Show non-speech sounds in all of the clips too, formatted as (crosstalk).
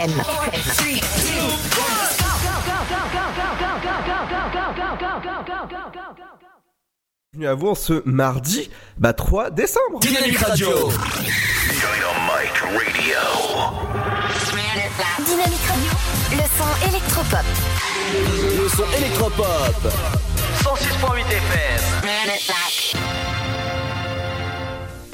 106.8 FM. 106.8 FM. Bienvenue à vous ce mardi bah, 3 décembre. Dynamique Radio. Dynamique Radio. Le son électropop. Le son électropop. 106.8 FM.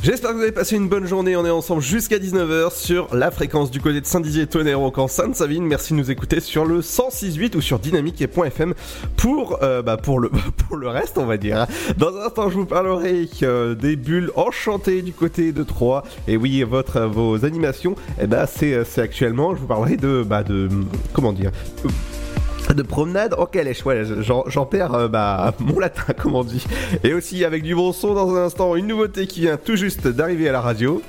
J'espère que vous avez passé une bonne journée. On est ensemble jusqu'à 19h sur la fréquence du côté de Saint-Dizier, Tonnerre au camp Sainte-Savine. Merci de nous écouter sur le 106.8 ou sur dynamique.fm pour, euh, bah, pour, le, (laughs) pour le reste, on va dire. Dans un instant, je vous parlerai euh, des bulles enchantées du côté de Troyes. Et oui, votre, vos animations, eh c'est, c'est actuellement, je vous parlerai de, bah, de, comment dire, de promenade en calèche, ouais, j'en, perds euh, bah, (laughs) mon latin, comme on dit. Et aussi avec du bon son dans un instant, une nouveauté qui vient tout juste d'arriver à la radio.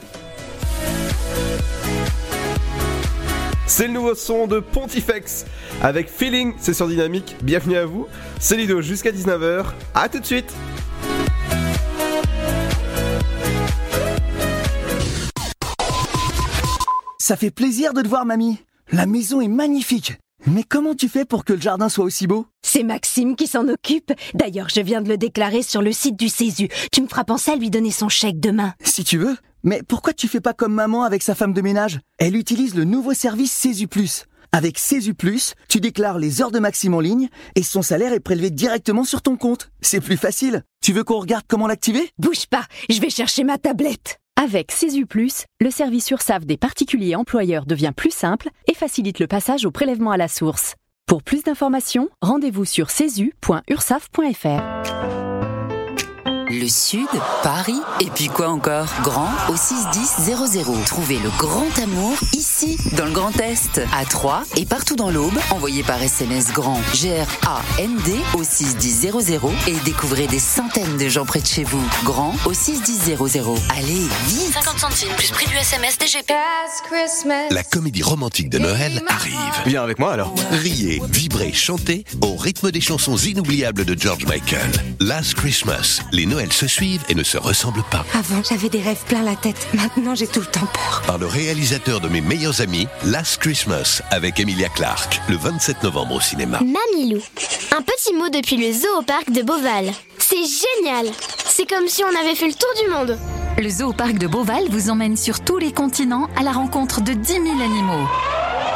C'est le nouveau son de Pontifex avec Feeling, c'est sur Dynamique. Bienvenue à vous, c'est Lido jusqu'à 19h. À tout de suite. Ça fait plaisir de te voir, mamie. La maison est magnifique. Mais comment tu fais pour que le jardin soit aussi beau? C'est Maxime qui s'en occupe. D'ailleurs, je viens de le déclarer sur le site du Césu. Tu me feras penser à lui donner son chèque demain. Si tu veux. Mais pourquoi tu fais pas comme maman avec sa femme de ménage? Elle utilise le nouveau service Césu Plus. Avec Césu Plus, tu déclares les heures de Maxime en ligne et son salaire est prélevé directement sur ton compte. C'est plus facile. Tu veux qu'on regarde comment l'activer? Bouge pas, je vais chercher ma tablette. Avec CESU+, le service URSAF des particuliers employeurs devient plus simple et facilite le passage au prélèvement à la source. Pour plus d'informations, rendez-vous sur cesu.ursaf.fr. Le Sud, Paris, et puis quoi encore? Grand au 61000. Trouvez le grand amour ici, dans le Grand Est, à Troyes et partout dans l'Aube. Envoyez par SMS grand G-R-A-N-D au 61000 et découvrez des centaines de gens près de chez vous. Grand au 61000. Allez, vite 50 centimes plus prix du SMS DGP. La comédie romantique de Noël arrive. Viens avec moi alors. Riez, vibrez, chantez au rythme des chansons inoubliables de George Michael. Last Christmas. Les Noëls se suivent et ne se ressemblent pas. Avant, j'avais des rêves plein la tête. Maintenant, j'ai tout le temps peur. Par le réalisateur de mes meilleurs amis, Last Christmas, avec Emilia Clarke, le 27 novembre au cinéma. Mamilou. Un petit mot depuis le zoo au parc de Beauval. C'est génial C'est comme si on avait fait le tour du monde Le zoo parc de Beauval vous emmène sur tous les continents à la rencontre de 10 000 animaux.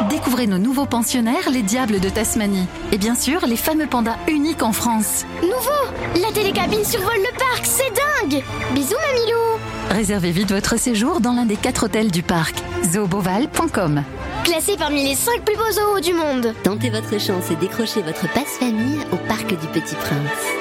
Découvrez nos nouveaux pensionnaires, les diables de Tasmanie. Et bien sûr, les fameux pandas uniques en France. Nouveau La télécabine survole le parc, c'est dingue Bisous Mamilou Réservez vite votre séjour dans l'un des quatre hôtels du parc. zooboval.com Classé parmi les 5 plus beaux zoos du monde Tentez votre chance et décrochez votre passe-famille au Parc du Petit Prince.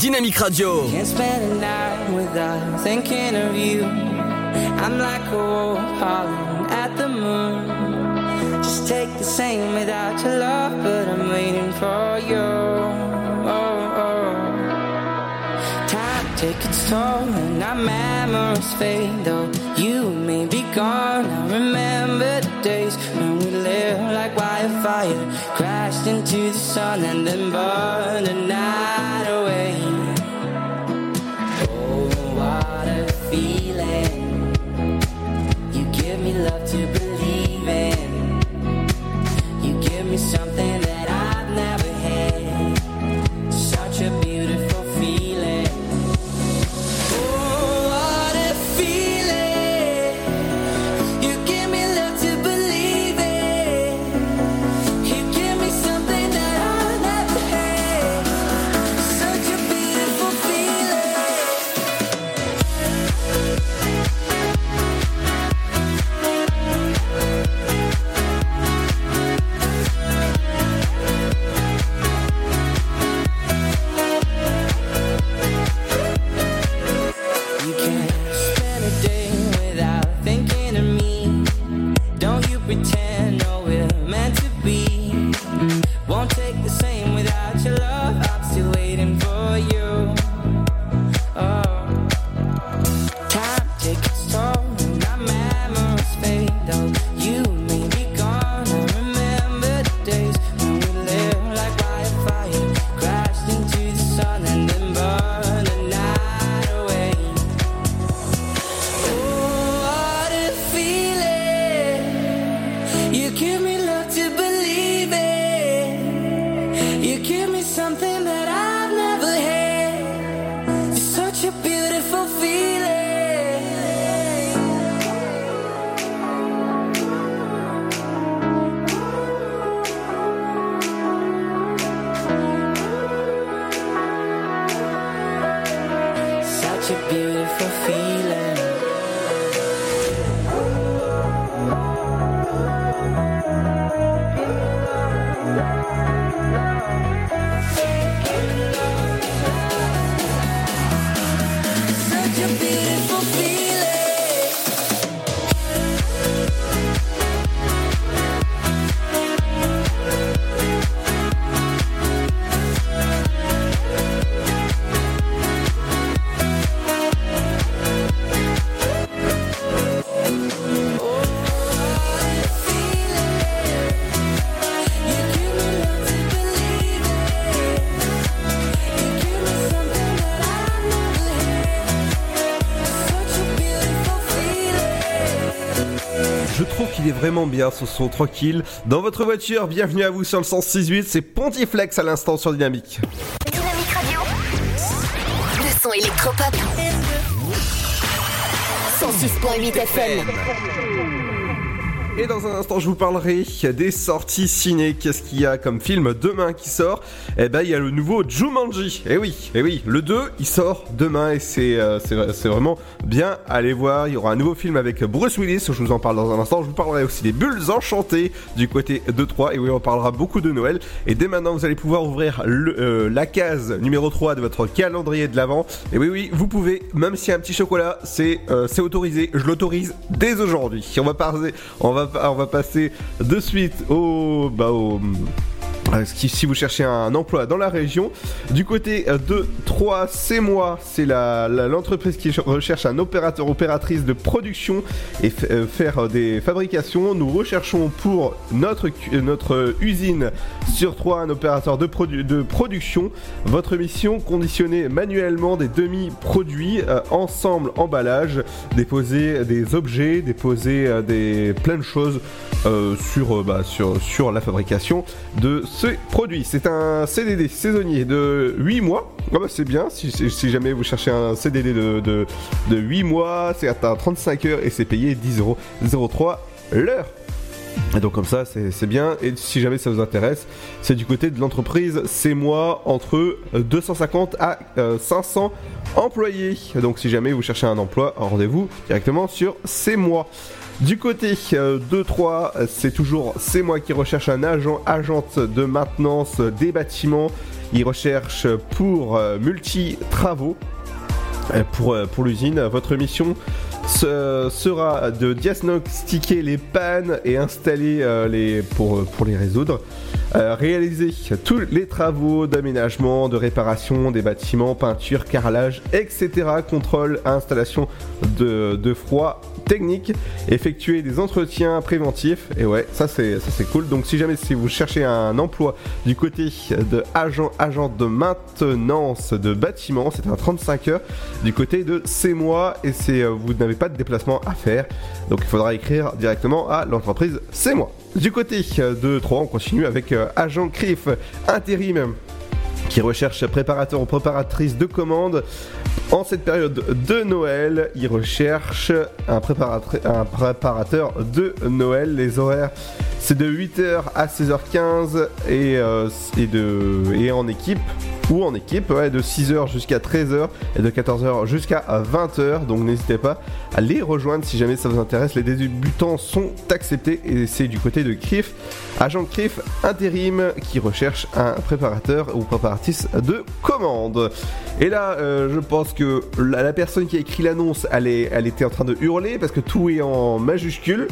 Dynamique Radio. Can't spend a night without thinking of you. I'm like a wolf howling at the moon. Just take the same without your love, but I'm waiting for you. Oh, oh. Time takes its toll and our memories fade. Though you may be gone, I remember the days when we lived like wildfire, crashed into the sun and then burned the night away. Vraiment bien ce son tranquille. Dans votre voiture, bienvenue à vous sur le 106.8, c'est Pontiflex à l'instant sur Dynamique. Dynamique Radio. Le son électropop. 106.8 FM. Et dans un instant, je vous parlerai des sorties ciné. Qu'est-ce qu'il y a comme film demain qui sort? Eh ben, il y a le nouveau Jumanji. Eh oui, eh oui, le 2, il sort demain et c'est euh, vraiment bien à aller voir. Il y aura un nouveau film avec Bruce Willis, je vous en parle dans un instant. Je vous parlerai aussi des bulles enchantées du côté de 3. Et oui, on parlera beaucoup de Noël. Et dès maintenant, vous allez pouvoir ouvrir euh, la case numéro 3 de votre calendrier de l'Avent. Et oui, oui, vous pouvez, même s'il y a un petit chocolat, c'est euh, autorisé. Je l'autorise dès aujourd'hui. On va passer, on va, on va passer de suite au, bah, au si si vous cherchez un emploi dans la région, du côté euh, de 3, c'est moi, c'est l'entreprise qui recherche un opérateur opératrice de production et euh, faire des fabrications. Nous recherchons pour notre, notre usine sur 3 un opérateur de, produ- de production. Votre mission, conditionner manuellement des demi-produits, euh, ensemble, emballage, déposer des objets, déposer euh, des, plein de choses euh, sur, euh, bah, sur, la fabrication de ce produit. C'est un CDD saisonnier de 8 mois. Ah bah, c'est bien, si, jamais vous cherchez un CDD de, de, de 8 mois, c'est à 35 heures et c'est payé 10,03€ l'heure. Et donc comme ça, c'est bien. Et si jamais ça vous intéresse, c'est du côté de l'entreprise C'est moi entre 250 à euh, 500 employés. Donc si jamais vous cherchez un emploi, rendez-vous directement sur C'est moi. Du côté euh, de 3, c'est toujours C'est moi qui recherche un agent, agente de maintenance des bâtiments. Il recherche pour euh, multi-travaux. Euh, pour, euh, pour l'usine. Votre mission, sera de diagnostiquer les pannes et installer euh, les pour pour les résoudre. Euh, réaliser tous les travaux d'aménagement, de réparation des bâtiments, peinture, carrelage, etc. Contrôle, installation de, de froid technique, effectuer des entretiens préventifs. Et ouais, ça c'est ça c'est cool. Donc si jamais si vous cherchez un emploi du côté de agent agent de maintenance de bâtiment, c'est un 35 heures du côté de c'est moi et c'est euh, vous n'avez pas de déplacement à faire. Donc il faudra écrire directement à l'entreprise c'est moi. Du côté euh, de 3, on continue avec euh, agent CRIF intérim qui recherche préparateur ou préparatrice de commandes. En cette période de Noël, il recherche un, préparateur de Noël. Les horaires, c'est de 8h à 16h15 et, euh, et, en équipe. Ou en équipe, de 6h jusqu'à 13h et de 14h jusqu'à 20h. Donc n'hésitez pas à les rejoindre si jamais ça vous intéresse. Les débutants sont acceptés et c'est du côté de CRIF, agent CRIF intérim qui recherche un préparateur ou préparatrice de commande. Et là, euh, je pense que la, personne qui a écrit l'annonce, elle, elle était en train de hurler parce que tout est en majuscule.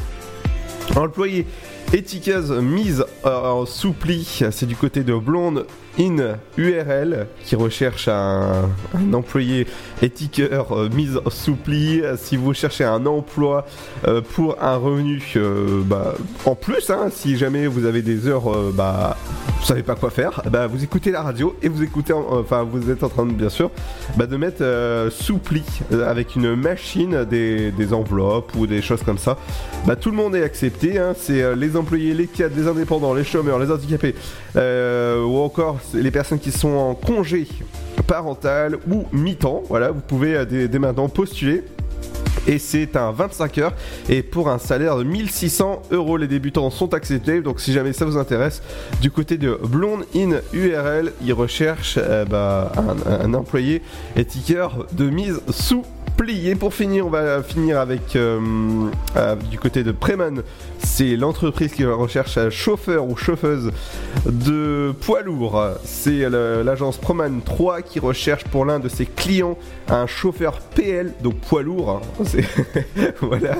Employé étiqueuse mise en soupli, c'est du côté de Blonde In URL qui recherche un, employé étiqueur euh, mise en soupli. Si vous cherchez un emploi euh, pour un revenu euh, bah, en plus, hein, si jamais vous avez des heures, euh, bah, vous savez pas quoi faire, bah, vous écoutez la radio et vous écoutez, en- enfin vous êtes en train de bien sûr de mettre euh, soupli euh, avec une machine des, enveloppes ou des choses comme ça. Tout le monde est accepté, hein, c'est euh, les employés, les cadres, les indépendants, les chômeurs, les handicapés, euh, ou encore les personnes qui sont en congé parental ou mi-temps. Voilà, vous pouvez euh, dès, maintenant postuler. Et c'est un 25 heures et pour un salaire de 1600 euros. Les débutants sont acceptés. Donc si jamais ça vous intéresse, du côté de Blonde In URL, ils recherchent euh, bah, un, un employé étiqueur de mise sous plié. Pour finir, on va finir avec euh, du côté de Preman. C'est l'entreprise qui recherche un chauffeur ou chauffeuse de poids lourd. C'est l'agence Proman 3 qui recherche pour l'un de ses clients un chauffeur PL, donc poids lourd. (laughs) (laughs) voilà,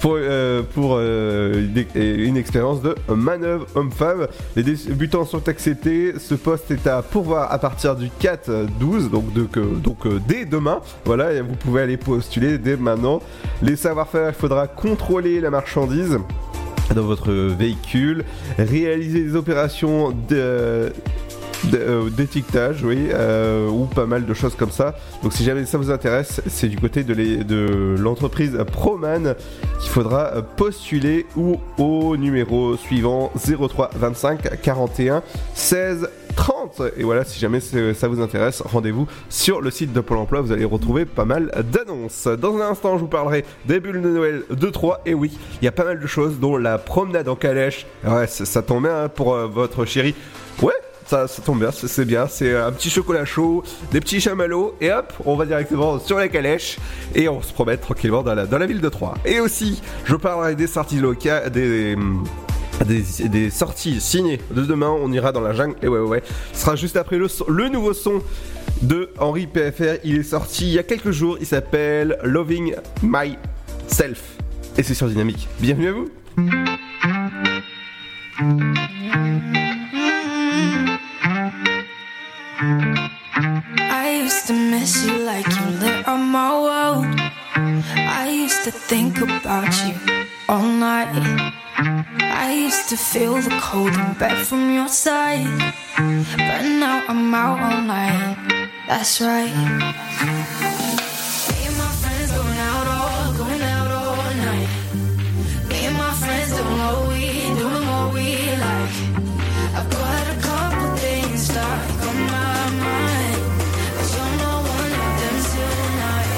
pour, euh, euh, une, expérience de manœuvre homme-femme. Les débutants sont acceptés. Ce poste est à pourvoir à partir du 4-12, donc, donc euh, dès demain. Voilà, vous pouvez aller postuler dès maintenant. Les savoir-faire, il faudra contrôler la marchandise dans votre véhicule, réaliser des opérations de euh, d'étiquetage, oui, euh, ou pas mal de choses comme ça. Donc si jamais ça vous intéresse, c'est du côté de l'entreprise Proman qu'il faudra postuler ou au numéro suivant 03 25 41 16 30. Et voilà, si jamais ça vous intéresse, rendez-vous sur le site de Pôle emploi, vous allez retrouver pas mal d'annonces. Dans un instant, je vous parlerai des bulles de Noël de 3. Et oui, il y a pas mal de choses, dont la promenade en calèche. Ouais, ça, tombe bien hein, pour euh, votre chérie. Ouais, ça, ça tombe bien, c'est bien. C'est un petit chocolat chaud, des petits chamallows, et hop, on va directement sur la calèche et on se promène tranquillement dans la, dans la ville de Troyes. Et aussi, je parlerai des sorties locales, des. Des, sorties signées de demain, on ira dans la jungle, et ouais, ouais, ouais. Ce sera juste après le, nouveau son de Henri PFR. Il est sorti il y a quelques jours, il s'appelle Loving Myself. Et c'est sur Dynamique. Bienvenue à vous! I used to miss you like you lit up my world. I used to think about you all night. I used to feel the cold in bed from your side. But now I'm out all night. That's right. Me and my friends going out all, going out all night. Me and my friends doing what we, doing what we like. I've got a couple things stuck on my mind. Tonight.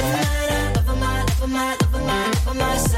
I'm loving my, loving my, loving my, loving myself.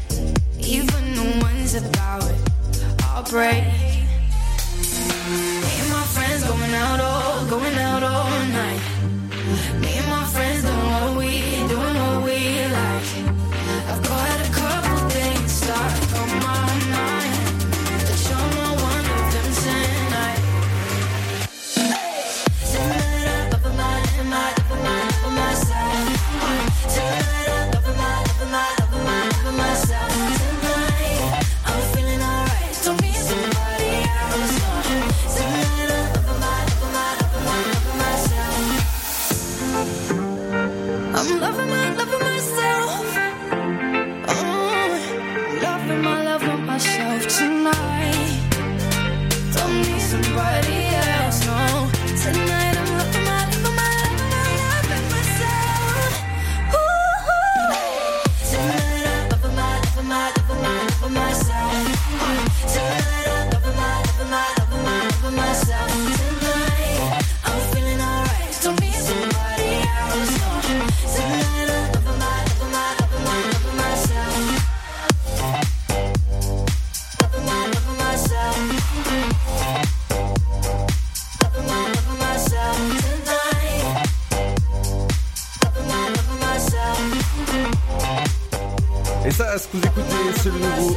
Even the ones about it, I'll break. Me and my friends going out all, going out all night.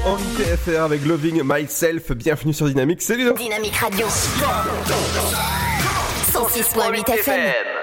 Henri TFR avec Loving Myself. Bienvenue sur Dynamique, Ludo. Dynamique Radio. 106.8 FM.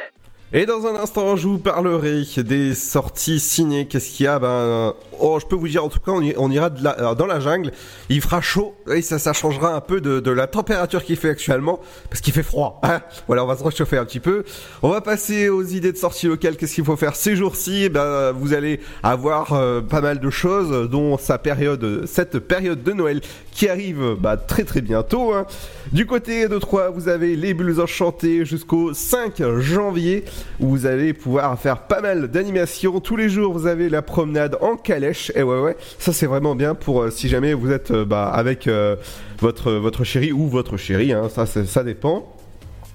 Et dans un instant, je vous parlerai des sorties ciné. Qu'est-ce qu'il y a? Ben, oh, je peux vous dire, en tout cas, on, ira de la- euh, dans la jungle. Il fera chaud et ça, ça changera un peu de, de la température qu'il fait actuellement, parce qu'il fait froid. hein. voilà, on va se réchauffer un petit peu. On va passer aux idées de sorties locales. Qu'est-ce qu'il faut faire ces jours-ci? Ben, vous allez avoir euh, pas mal de choses, dont sa période, cette période de Noël qui arrive bah, très très bientôt. hein. Du côté de Troyes, vous avez les bulles enchantées jusqu'au 5 janvier où vous allez pouvoir faire pas mal d'animations. Tous les jours, vous avez la promenade en calèche. Et ouais, ouais, ça c'est vraiment bien pour euh, si jamais vous êtes euh, bah, avec euh, votre, votre chéri ou votre chérie, hein, ça, ça dépend.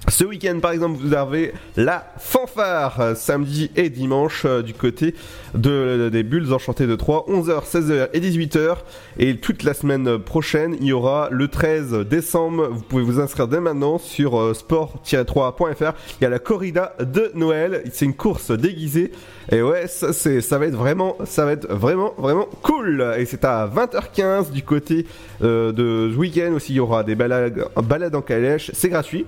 Ce week-end, par exemple, vous avez la fanfare euh, samedi et dimanche euh, du côté de, des Bulles Enchantées de 3, 11h, 16h et 18h. Et toute la semaine prochaine, il y aura le 13 décembre. Vous pouvez vous inscrire dès maintenant sur euh, sport-3.fr. Il y a la corrida de Noël. C'est une course déguisée. Et ouais, ça, va être vraiment, ça va être vraiment, vraiment cool. Et c'est à 20h15 du côté euh, de ce week-end aussi. Il y aura des balades, balades en calèche. C'est gratuit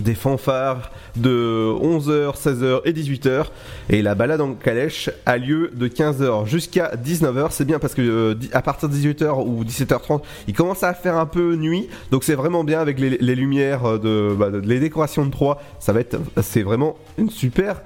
des fanfares de 11h, 16h et 18h. Et la balade en calèche a lieu de 15h jusqu'à 19h. C'est bien parce que euh, à partir de 18h ou 17h30, il commence à faire un peu nuit. Donc c'est vraiment bien avec les, les lumières euh, de, bah, les décorations de Troyes. Ça va être, c'est vraiment une super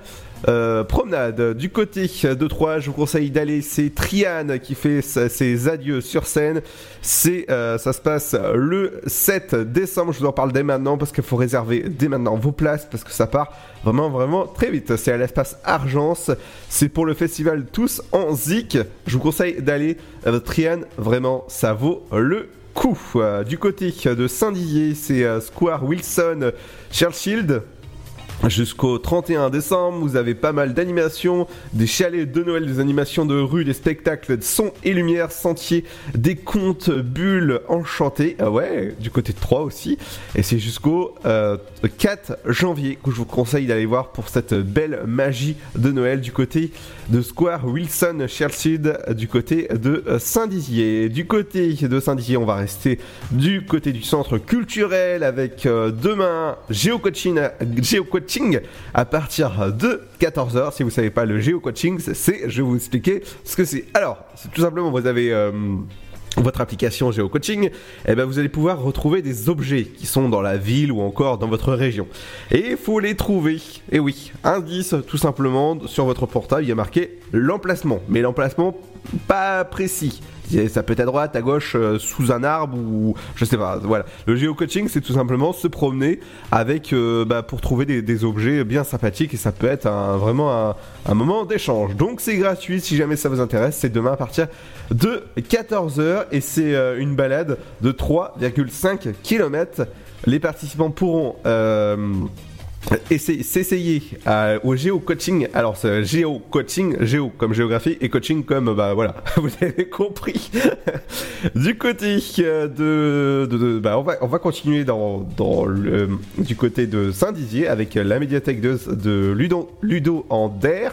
euh, promenade du côté de Troyes, je vous conseille d'aller. C'est Triane qui fait ses adieux sur scène. C'est, euh, ça se passe le 7 décembre. Je vous en parle dès maintenant parce qu'il faut réserver dès maintenant vos places parce que ça part vraiment, vraiment très vite. C'est à l'espace Argence. C'est pour le festival Tous en Zik. Je vous conseille d'aller. Euh, Triane, vraiment, ça vaut le coup. Euh, du côté de Saint-Dizier, c'est Square Wilson Churchill. Jusqu'au 31 décembre, vous avez pas mal d'animations, des chalets de Noël, des animations de rue, des spectacles de son et lumière, sentiers, des contes, bulles enchantées. Ah ouais, du côté de Troyes aussi. Et c'est jusqu'au euh, 4 janvier que je vous conseille d'aller voir pour cette belle magie de Noël du côté de Square Wilson Churchill, du côté de euh, Saint-Dizier. Du côté de Saint-Dizier, on va rester du côté du centre culturel avec euh, demain géocoaching, à partir de 14h. Si vous savez pas le géocoaching, c'est, je vais vous expliquer ce que c'est. Alors, c'est tout simplement, vous avez euh, votre application GeoCoaching, eh ben vous allez pouvoir retrouver des objets qui sont dans la ville ou encore dans votre région. Et il faut les trouver. Et oui, indice tout simplement sur votre portable, il y a marqué l'emplacement, mais l'emplacement pas précis. Ça peut être à droite, à gauche, euh, sous un arbre ou je sais pas. Voilà. Le géocoaching, c'est tout simplement se promener avec euh, bah, pour trouver des, objets bien sympathiques et ça peut être vraiment un, moment d'échange. Donc c'est gratuit si jamais ça vous intéresse. C'est demain à partir de 14h et c'est euh, une balade de 3,5 km. Les participants pourront s'essayer à- au géo-coaching. Alors, géo-coaching, géo comme géographie et coaching comme, bah voilà, (laughs) vous avez compris. (laughs) du côté euh, de, de, de- bah, on va, on va continuer dans, dans le, du côté de Saint-Dizier avec la médiathèque de, de Ludo, Ludo en DER.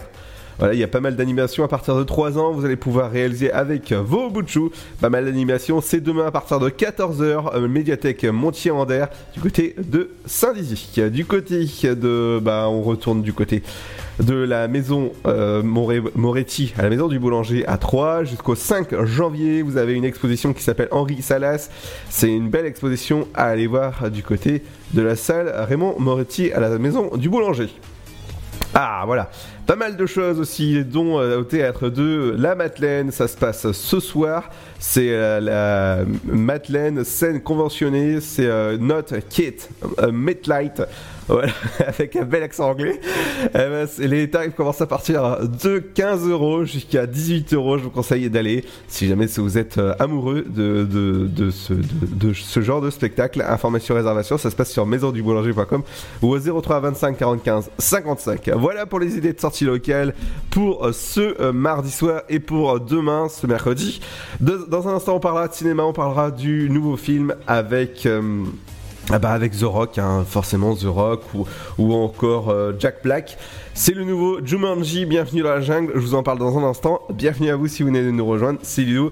Voilà, il y a pas mal d'animations à partir de 3 ans. Vous allez pouvoir réaliser avec vos bouts de chou pas mal d'animations. C'est demain à partir de 14h, euh, médiathèque Montier-Ander, du côté de Saint-Dizier. Du côté de. Bah, on retourne du côté de la maison euh, Moretti à la maison du boulanger à 3 jusqu'au 5 janvier. Vous avez une exposition qui s'appelle Henri Salas. C'est une belle exposition à aller voir du côté de la salle Raymond Moretti à la maison du boulanger. Ah voilà, pas mal de choses aussi, dont euh, au théâtre de La Madeleine, ça se passe ce soir. C'est euh, la Madeleine scène conventionnée, c'est Not Kate euh, Midlight, voilà, (laughs) avec un bel accent anglais. Eh ben, les tarifs commencent à partir de 15 euros jusqu'à 18 euros. Je vous conseille d'aller si jamais vous êtes euh, amoureux de, de, de ce, de, ce genre de spectacle. Information réservation, ça se passe sur maisonduboulanger.com ou au 03 25 45 55. Voilà pour les idées de sortie locale pour euh, ce euh, mardi soir et pour demain, ce mercredi. Dans un instant, on parlera de cinéma, on parlera du nouveau film avec. Ah bah avec The Rock, hein, forcément The Rock ou, encore euh, Jack Black. C'est le nouveau Jumanji, bienvenue dans la jungle, je vous en parle dans un instant. Bienvenue à vous si vous venez de nous rejoindre, c'est Ludo.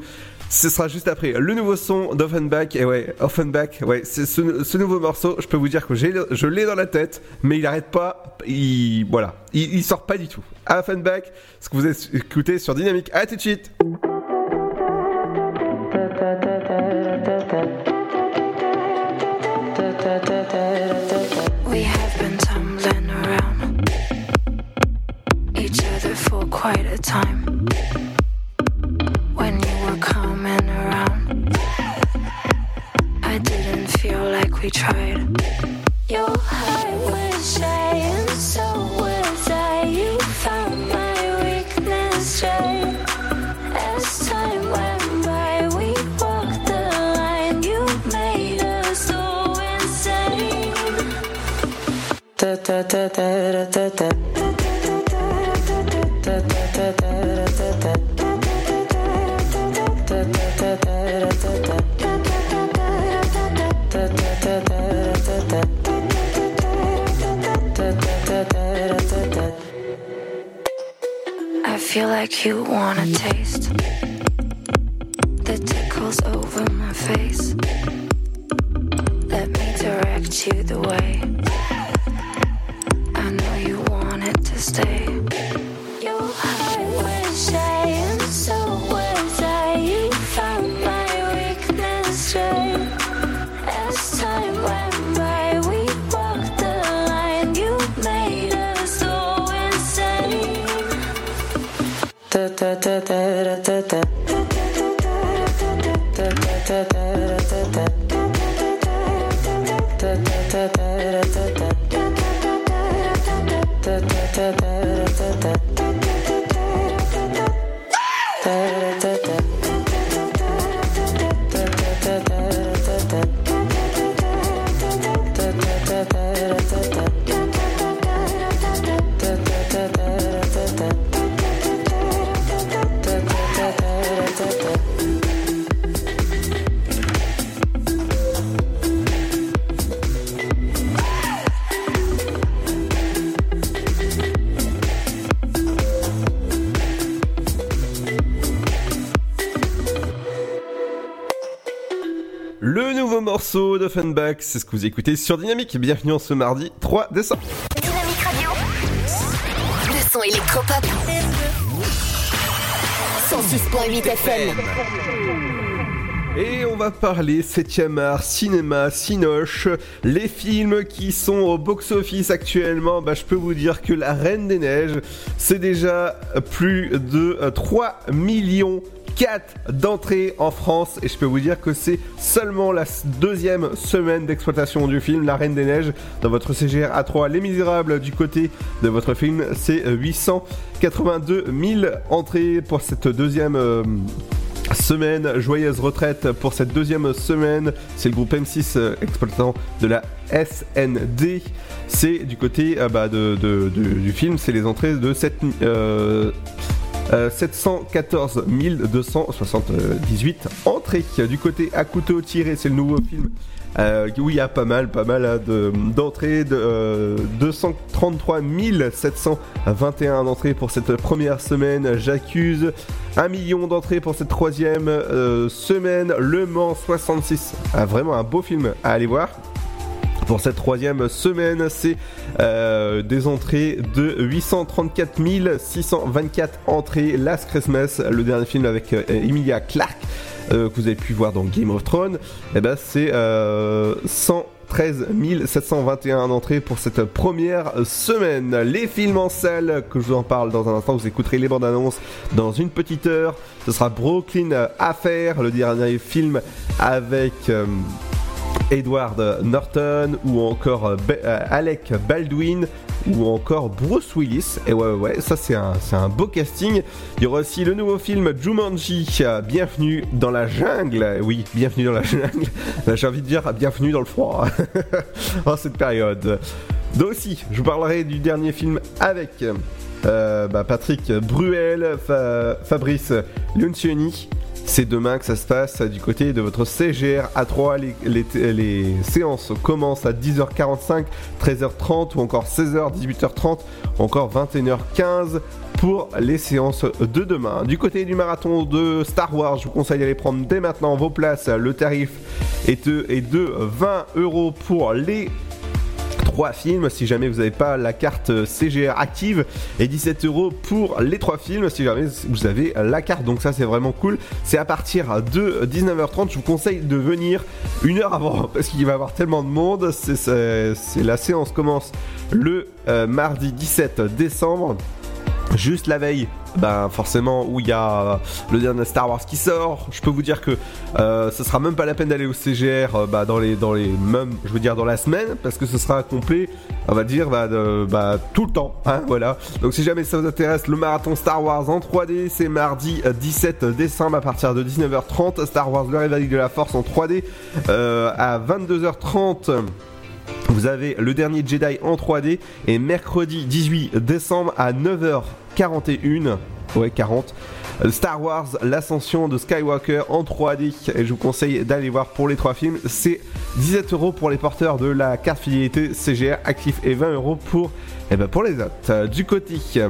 Ce sera juste après le nouveau son d'Offenbach. Et ouais, Offenbach, ouais, c'est ce, ce nouveau morceau, je peux vous dire que je l'ai dans la tête, mais il arrête pas, il, voilà, il, il sort pas du tout. Offenbach, ce que vous écoutez sur Dynamique, à tout de suite. For quite a time. When you were coming around, I didn't feel like we tried. Your heart was shy, and so was I. You found my weakness right as time went by. We walked the line. You made us so insane. Da da da da da da da. Feel like you wanna taste the tickles over my face. Let me direct you the way. Da da da da da c'est ce que vous écoutez sur Dynamique. Bienvenue en ce mardi 3 décembre. Dynamique Radio. Le son électropop. 106.8 FM. Et on va parler 7ème art, cinéma, cinoche, les films qui sont au box-office actuellement. Bah, je peux vous dire que La Reine des Neiges, c'est déjà plus de euh, 3 millions 4 d'entrées en France et je peux vous dire que c'est seulement la deuxième semaine d'exploitation du film La Reine des Neiges dans votre CGR A3 Les Misérables du côté de votre film c'est euh, 882 000 entrées pour cette deuxième euh, semaine. Joyeuse retraite pour cette deuxième semaine. C'est le groupe M6 euh, exploitant de la SND. C'est du côté euh, bah, de, du film, c'est les entrées de cette, euh, euh, 714 278 entrées. Du côté à couteau tiré, c'est le nouveau film. euh, où il y a pas mal, pas mal de- d'entrées, de, euh, 233 721 d'entrées pour cette première semaine. J'accuse un million d'entrées pour cette troisième euh, semaine. Le Mans 66, Ah, vraiment un beau film à aller voir. Pour cette troisième semaine, c'est euh, des entrées de 834 624 entrées. Last Christmas, le dernier film avec euh, Emilia Clarke euh, que vous avez pu voir dans Game of Thrones, et ben c'est euh, 113 721 entrées pour cette première semaine. Les films en salle, que je vous en parle dans un instant, vous écouterez les bandes annonces dans une petite heure. Ce sera Brooklyn Affair, le dernier film avec... Edward Norton ou encore euh, euh, Alec Baldwin ou encore Bruce Willis. Et ouais, ouais, ça c'est un, un beau casting. Il y aura aussi le nouveau film Jumanji, euh, Bienvenue dans la jungle. Oui, bienvenue dans la (laughs) jungle. J'ai envie de dire bienvenue dans le froid en (laughs) cette période. Donc aussi, je vous parlerai du dernier film avec euh, bah, Patrick Bruel, Fa- Fabrice Lencioni. C'est demain que ça se passe du côté de votre CGR A3. Les, les- les séances commencent à 10h45, 13h30 ou encore 16h, 18h30 ou encore 21h15 pour les séances de demain. Du côté du marathon de Star Wars, je vous conseille d'aller prendre dès maintenant vos places. Le tarif est de, est de 20 euros pour les films si jamais vous n'avez pas la carte CGR active et 17 euros pour les trois films si jamais vous avez la carte. Donc ça c'est vraiment cool. C'est à partir de 19h30 je vous conseille de venir une heure avant (laughs) parce qu'il va y avoir tellement de monde. C'est- la séance commence le euh, mardi 17 décembre Juste la veille, ben forcément où il y a le dernier Star Wars qui sort, je peux vous dire que euh, ce sera même pas la peine d'aller au CGR euh, bah, dans les dans les même je veux dire dans la semaine parce que ce sera complet, on va dire bah, de- bah, tout le temps, hein, voilà. Donc si jamais ça vous intéresse, le marathon Star Wars en 3D, c'est mardi euh, 17 décembre à partir de 19h30. Star Wars le réveil de la Force en 3D euh, à 22h30. Vous avez le dernier Jedi en 3D et mercredi 18 décembre à 9h41, ouais 40, euh, Star Wars l'ascension de Skywalker en 3D et je vous conseille d'aller voir pour les trois films. C'est 17 euros pour les porteurs de la carte fidélité CGR actif et 20 euros pour, eh ben, pour les autres. Du côté euh,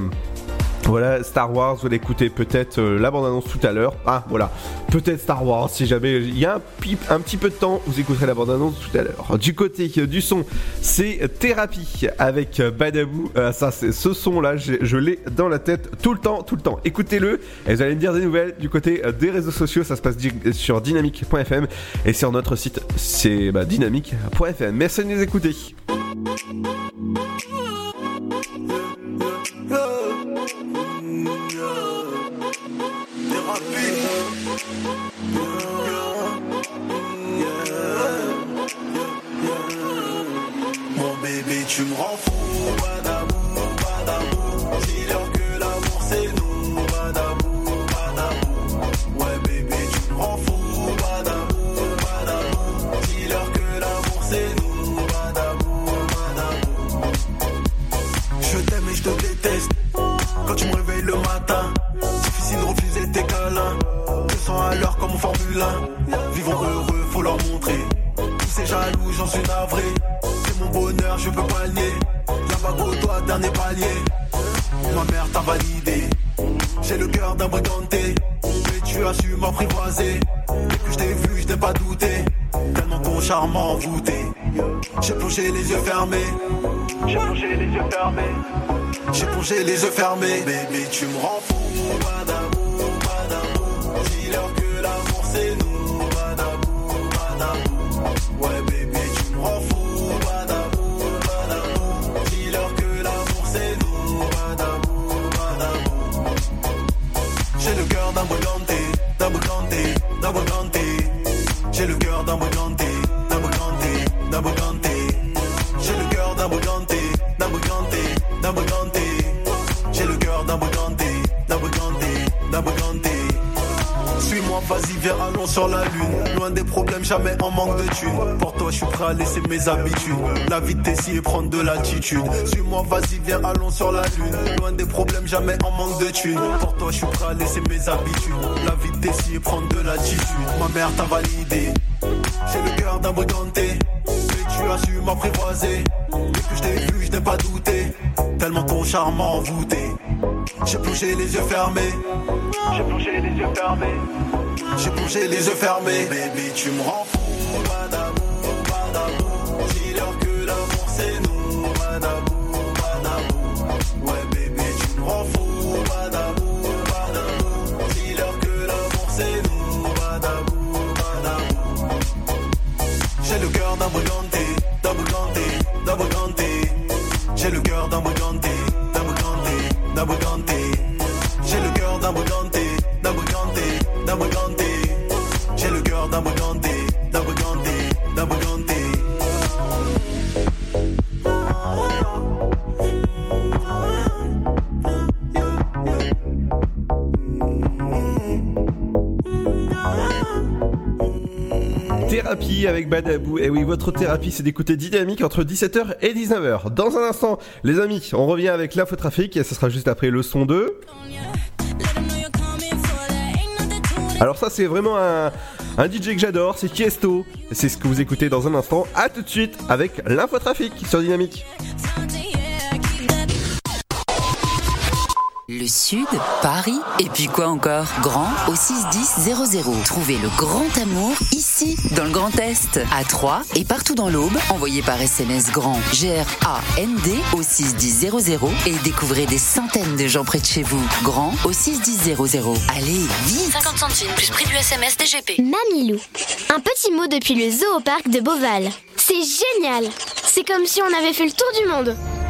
voilà, Star Wars, vous allez écouter peut-être euh, la bande-annonce tout à l'heure. Ah, voilà, peut-être Star Wars, si jamais il y a un, un petit peu de temps, vous écouterez la bande-annonce tout à l'heure. Du côté euh, du son, c'est Thérapie avec euh, Badabou. Euh, ça, c'est ce son-là, je l'ai dans la tête tout le temps, tout le temps. Écoutez-le et vous allez me dire des nouvelles du côté euh, des réseaux sociaux. Ça se passe sur dynamique.fm et sur notre site, c'est bah, dynamique.fm. Merci de nous écouter. Mon bébé, tu me rends fou. Dis-leur que l'amour c'est nous, badabou, badabou. Ouais, bébé, tu me rends fou, Quand tu me réveilles le matin, difficile de refuser tes câlins. 200 à l'heure comme en Formule 1. Vivons heureux, faut leur montrer. Tous ces jaloux, j'en suis navré. C'est mon bonheur, je peux pas nier. La bague au doigt, dernier palier. Ma mère t'a validé. J'ai le cœur d'un briganté. Mais tu as su m'apprivoiser. Dès que je t'ai vu, je n'ai pas douté. Tellement ton charme envoûté. J'ai plongé les yeux fermés. J'ai plongé les yeux fermés. J'ai plongé les yeux fermés. Bébé, tu me rends fou. Sur la lune. Loin des problèmes, jamais en manque de thunes. Pour toi, je suis prêt à laisser mes habitudes. La vitesse et prendre de l'attitude. Suis-moi, vas-y, viens, allons sur la lune. Loin des problèmes, jamais en manque de thunes. Pour toi, je suis prêt à laisser mes habitudes. La vitesse et prendre de l'attitude. Ma mère t'a validé. J'ai le cœur d'un briganté. Mais tu as su m'apprivoiser. Dès que je t'ai vu, je n'ai pas douté. Tellement ton charme m'a envoûté. J'ai plongé les yeux fermés. J'ai plongé les yeux fermés. J'ai plongé les yeux fermés. Baby, tu me rends fou. Badabou. Et oui, votre thérapie, c'est d'écouter Dynamique entre 17h et 19h. Dans un instant, les amis, on revient avec l'infotrafic et ce sera juste après le son 2. Alors ça, c'est vraiment un, un DJ que j'adore, c'est Tiesto. C'est ce que vous écoutez dans un instant. À tout de suite avec l'infotrafic sur Dynamique. Le Sud, Paris, et puis quoi encore? Grand au 61000. Trouvez le grand amour ici, dans le Grand Est, à Troyes et partout dans l'Aube. Envoyez par SMS grand G-R-A-N-D au 61000 et découvrez des centaines de gens près de chez vous. Grand au 61000. Allez, vite 50 centimes plus prix du SMS DGP. Mamilou. Un petit mot depuis le zoo au parc de Beauval. C'est génial C'est comme si on avait fait le tour du monde.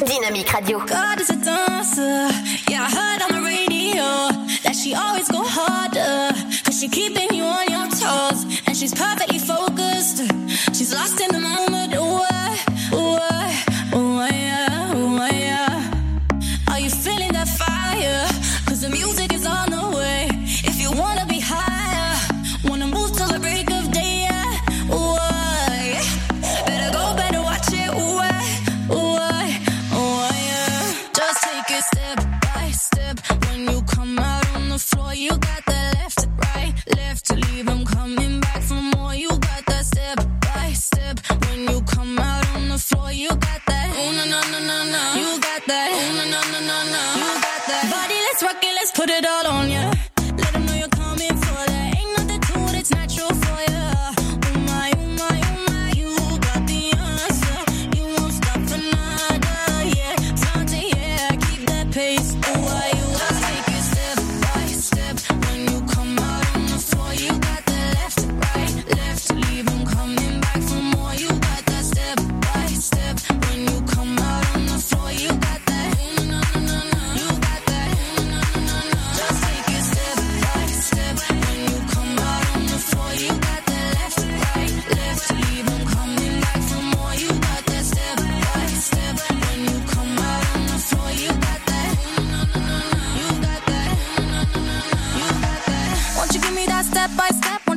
Dynamique Radio. God is a dancer. Yeah, I heard on the radio that she always go harder. Cause she keeping you on your toes. And she's perfectly focused. She's lost in the moment.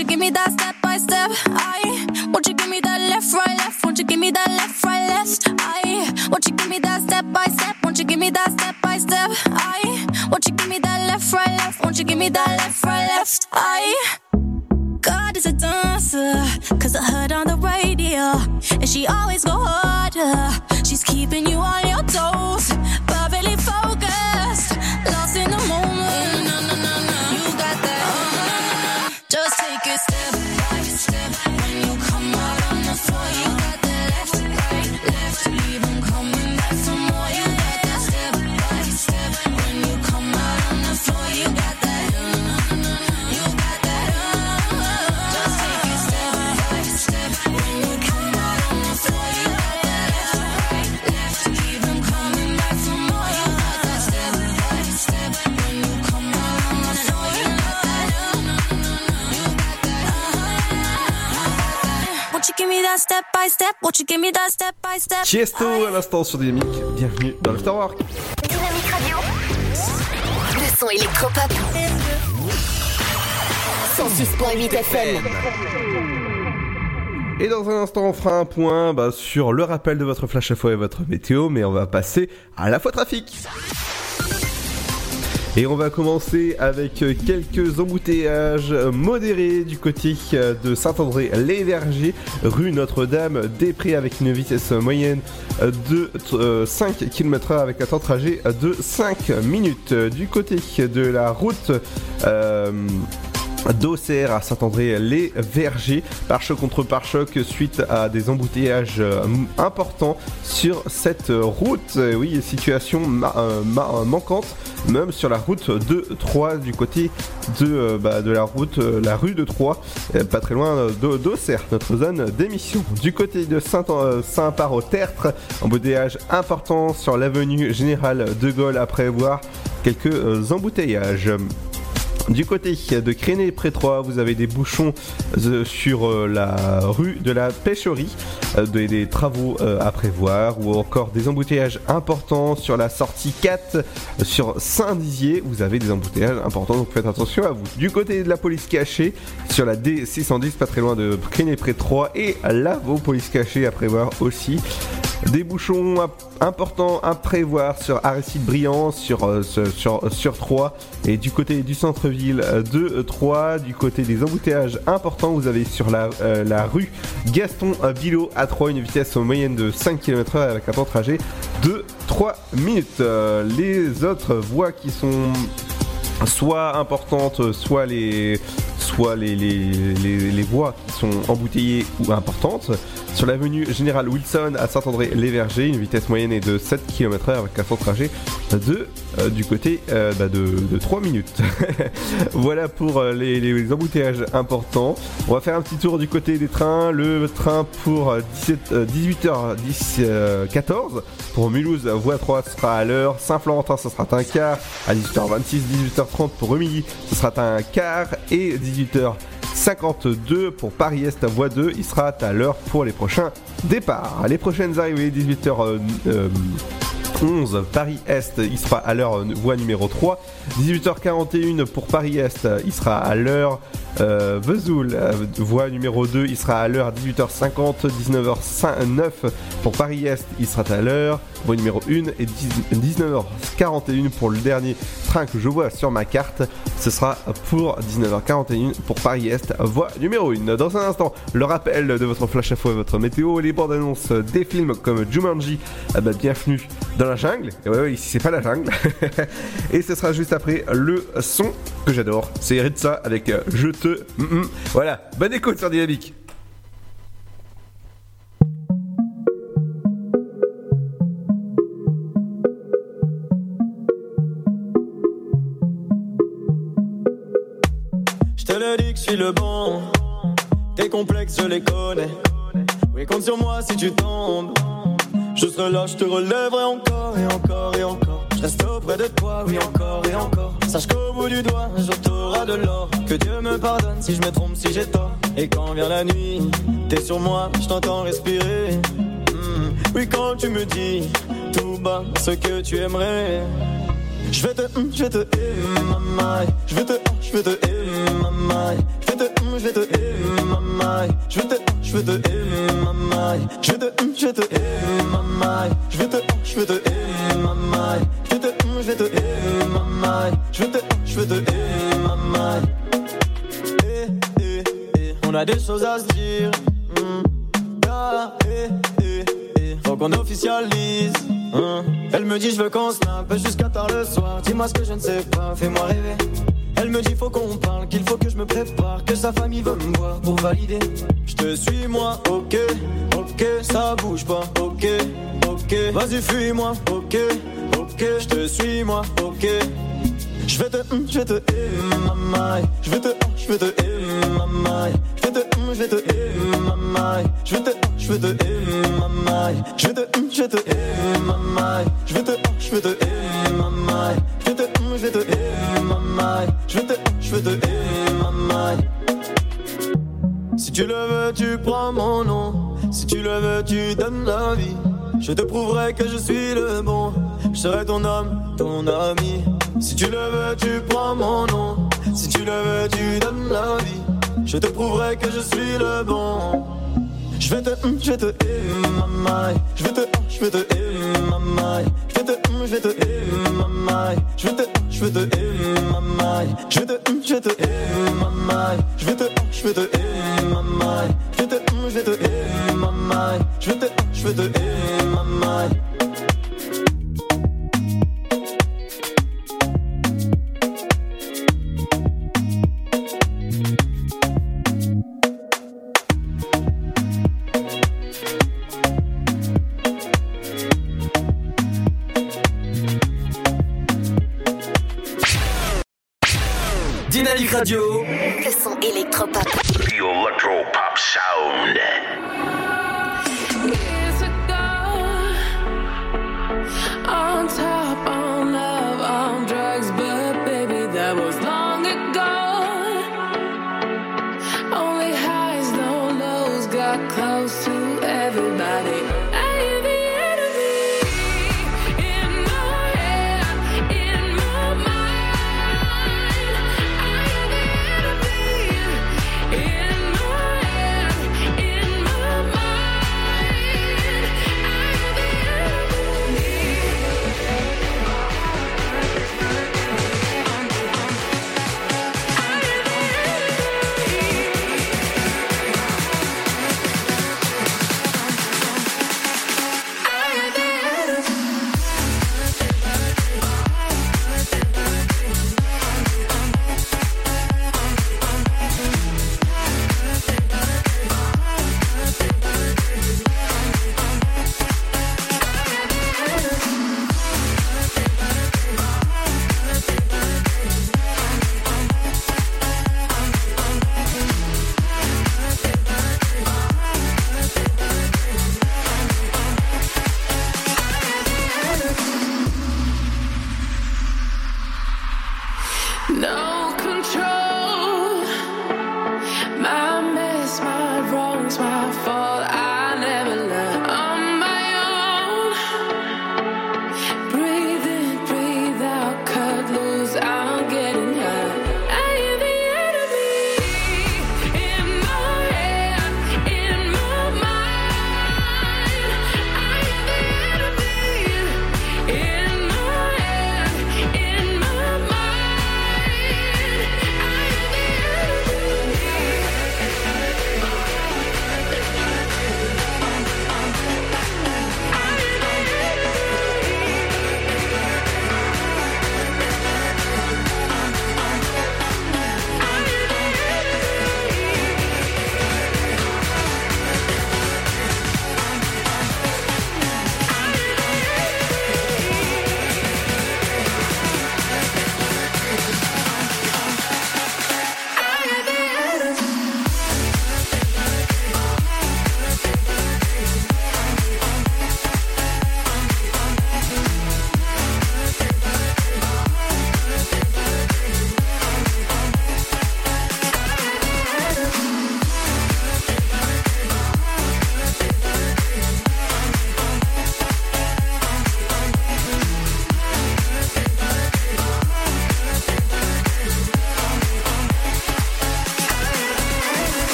You give me that step by step? I won't you give me that left, right, left? Won't you give me that left, right, left? I won't you give me that step by step? Won't you give me that step by step? I won't you give me that left, right, left? Won't you give me that left, right, left? I God is a dancer, cause I heard on the radio, and she always go harder. She's keeping you on your toes, step? Won't you give me that step by step? Tiesto à l'instant sur Dynamique. Bienvenue dans l'Afterwork. Dynamique Radio. Le son électropop. 106.8 FM. Et dans un instant, on fera un point bah, sur le rappel de votre flash info et votre météo, mais on va passer à la fois trafic. Et on va commencer avec euh, quelques embouteillages modérés du côté euh, de Saint-André-les-Vergers, rue Notre-Dame des Prés avec une vitesse moyenne de euh, 5 km/h avec un temps de trajet de 5 minutes. Du côté de la route d'Auxerre à Saint-André-les-Vergers, pare-choc contre pare-choc suite à des embouteillages euh, importants sur cette route. Euh, Oui, situation euh, ma- manquante, même sur la route de Troyes, du côté de, bah, de la route, la rue de Troyes, pas très loin d'Au- d'Auxerre, notre zone d'émission. Du côté de Saint- Saint-Par-au-Tertre, embouteillage important sur l'avenue Générale de Gaulle à prévoir quelques embouteillages. Du côté de Créné près 3, vous avez des bouchons euh, sur euh, la rue de la Pêcherie, euh, des, travaux à prévoir ou encore des embouteillages importants sur la sortie 4 euh, sur Saint-Dizier. Vous avez des embouteillages importants, donc faites attention à vous. Du côté de la police cachée, sur la D610, pas très loin de Créné près 3 et là, vos polices cachées à prévoir aussi. Des bouchons imp- importants à prévoir sur Aristide Briand, sur, sur, sur, sur 3 et du côté du centre-ville euh, de 3, du côté des embouteillages importants, vous avez sur la, euh, la rue Gaston Villot à 3 une vitesse moyenne de 5 km/h avec un temps de trajet de 3 minutes. Euh, les autres voies qui sont soit importantes, soit les soit les, les, les, les voies qui sont embouteillées ou importantes. Sur l'avenue Général Wilson à Saint-André-les-Vergers, une vitesse moyenne est de 7 km/h avec un temps de trajet de, euh, du côté euh, bah, de, de 3 minutes. (laughs) voilà pour euh, les, embouteillages importants. On va faire un petit tour du côté des trains. Le train pour euh, 17, euh, 18h10 14 pour Mulhouse, voie 3 sera à l'heure. Saint-Florentin, ce sera un quart. À 18h26, 18h30 pour Remilly, ce sera un quart. Et 18h52 pour Paris-Est, voie 2, il sera à l'heure pour les prochains départs. Les prochaines arrivées, 18h. euh, 11 Paris-Est, il sera à l'heure euh, voie numéro 3. 18h41 pour Paris-Est, il sera à l'heure euh, Vesoul, euh, voie numéro 2, il sera à l'heure à 18h50. 19h09 pour Paris-Est, il sera à l'heure, voie numéro 1. Et 10 19h41 pour le dernier train que je vois sur ma carte, ce sera pour 19h41 pour Paris-Est, voie numéro 1. Dans un instant, le rappel de votre flash info et votre météo, les bandes annonces des films comme Jumanji, ah bah, bienvenue dans la jungle. Et ouais, ouais, ici c'est pas la jungle. (laughs) et ce sera juste après le son que j'adore. C'est Ritza avec Je te. Mm, mm. Voilà, bonne écoute sur Dynamique. Le bon. Tes complexes, je les connais. Oui, compte sur moi si tu tombes. Je serai là, je te relèverai encore et encore et encore. Je reste auprès de toi, oui, encore et encore. Sache qu'au bout du doigt, un de l'or. Que Dieu me pardonne si je me trompe, si j'ai tort. Et quand vient la nuit, t'es sur moi, je t'entends respirer. Hmm, Oui, quand tu me dis tout bas ce que tu aimerais. Je vais te, hum, je vais te, hum, maman. Je vais te, hum, je vais te, hum, maman. Je vais te, hum, je vais te maman. Je vais te, je vais te maman. Je vais te, je vais te maman. Je vais te, je vais te maman. Je vais te, je vais te maman. Je vais te, je vais te maman. Eh, eh, eh, on a des choses à se dire. Faut qu'on officialise. hein. Elle me dit je veux qu'on snappe jusqu'à tard le soir. Dis-moi ce que je ne sais pas, fais-moi rêver. Elle me dit faut qu'on parle, qu'il faut que je me prépare, que sa famille veut me voir pour valider. Je te suis moi, ok, ok, ça bouge pas, ok, ok. Vas-y fuis-moi, ok, ok, je te suis moi, ok. Je vais te, hum, je vais te. Je vais te, je vais te. Je vais te, hum, je vais te. Je vais te, je vais te. Je vais te, hum, je vais te. Je vais te, je vais te. Je vais te, hum, je vais te. Je vais te. Si tu le veux, tu prends mon nom. Si tu le veux, tu donnes la vie. Je te prouverai que je suis le bon. Je serai ton homme, ton ami. Si tu le veux, tu prends mon nom. Si tu le veux, tu donnes la vie. Je te prouverai que je suis le bon. Je vais te, hum, je vais te maman. Je vais te, je vais te maman. Je vais te, hum, je vais te maman. Je vais te, je vais te maman. Je vais te, hum, je vais te maman. Je vais te, je vais te maman. Je vais te, hum, je vais te maman. Je vais te, je vais te maman. Radio.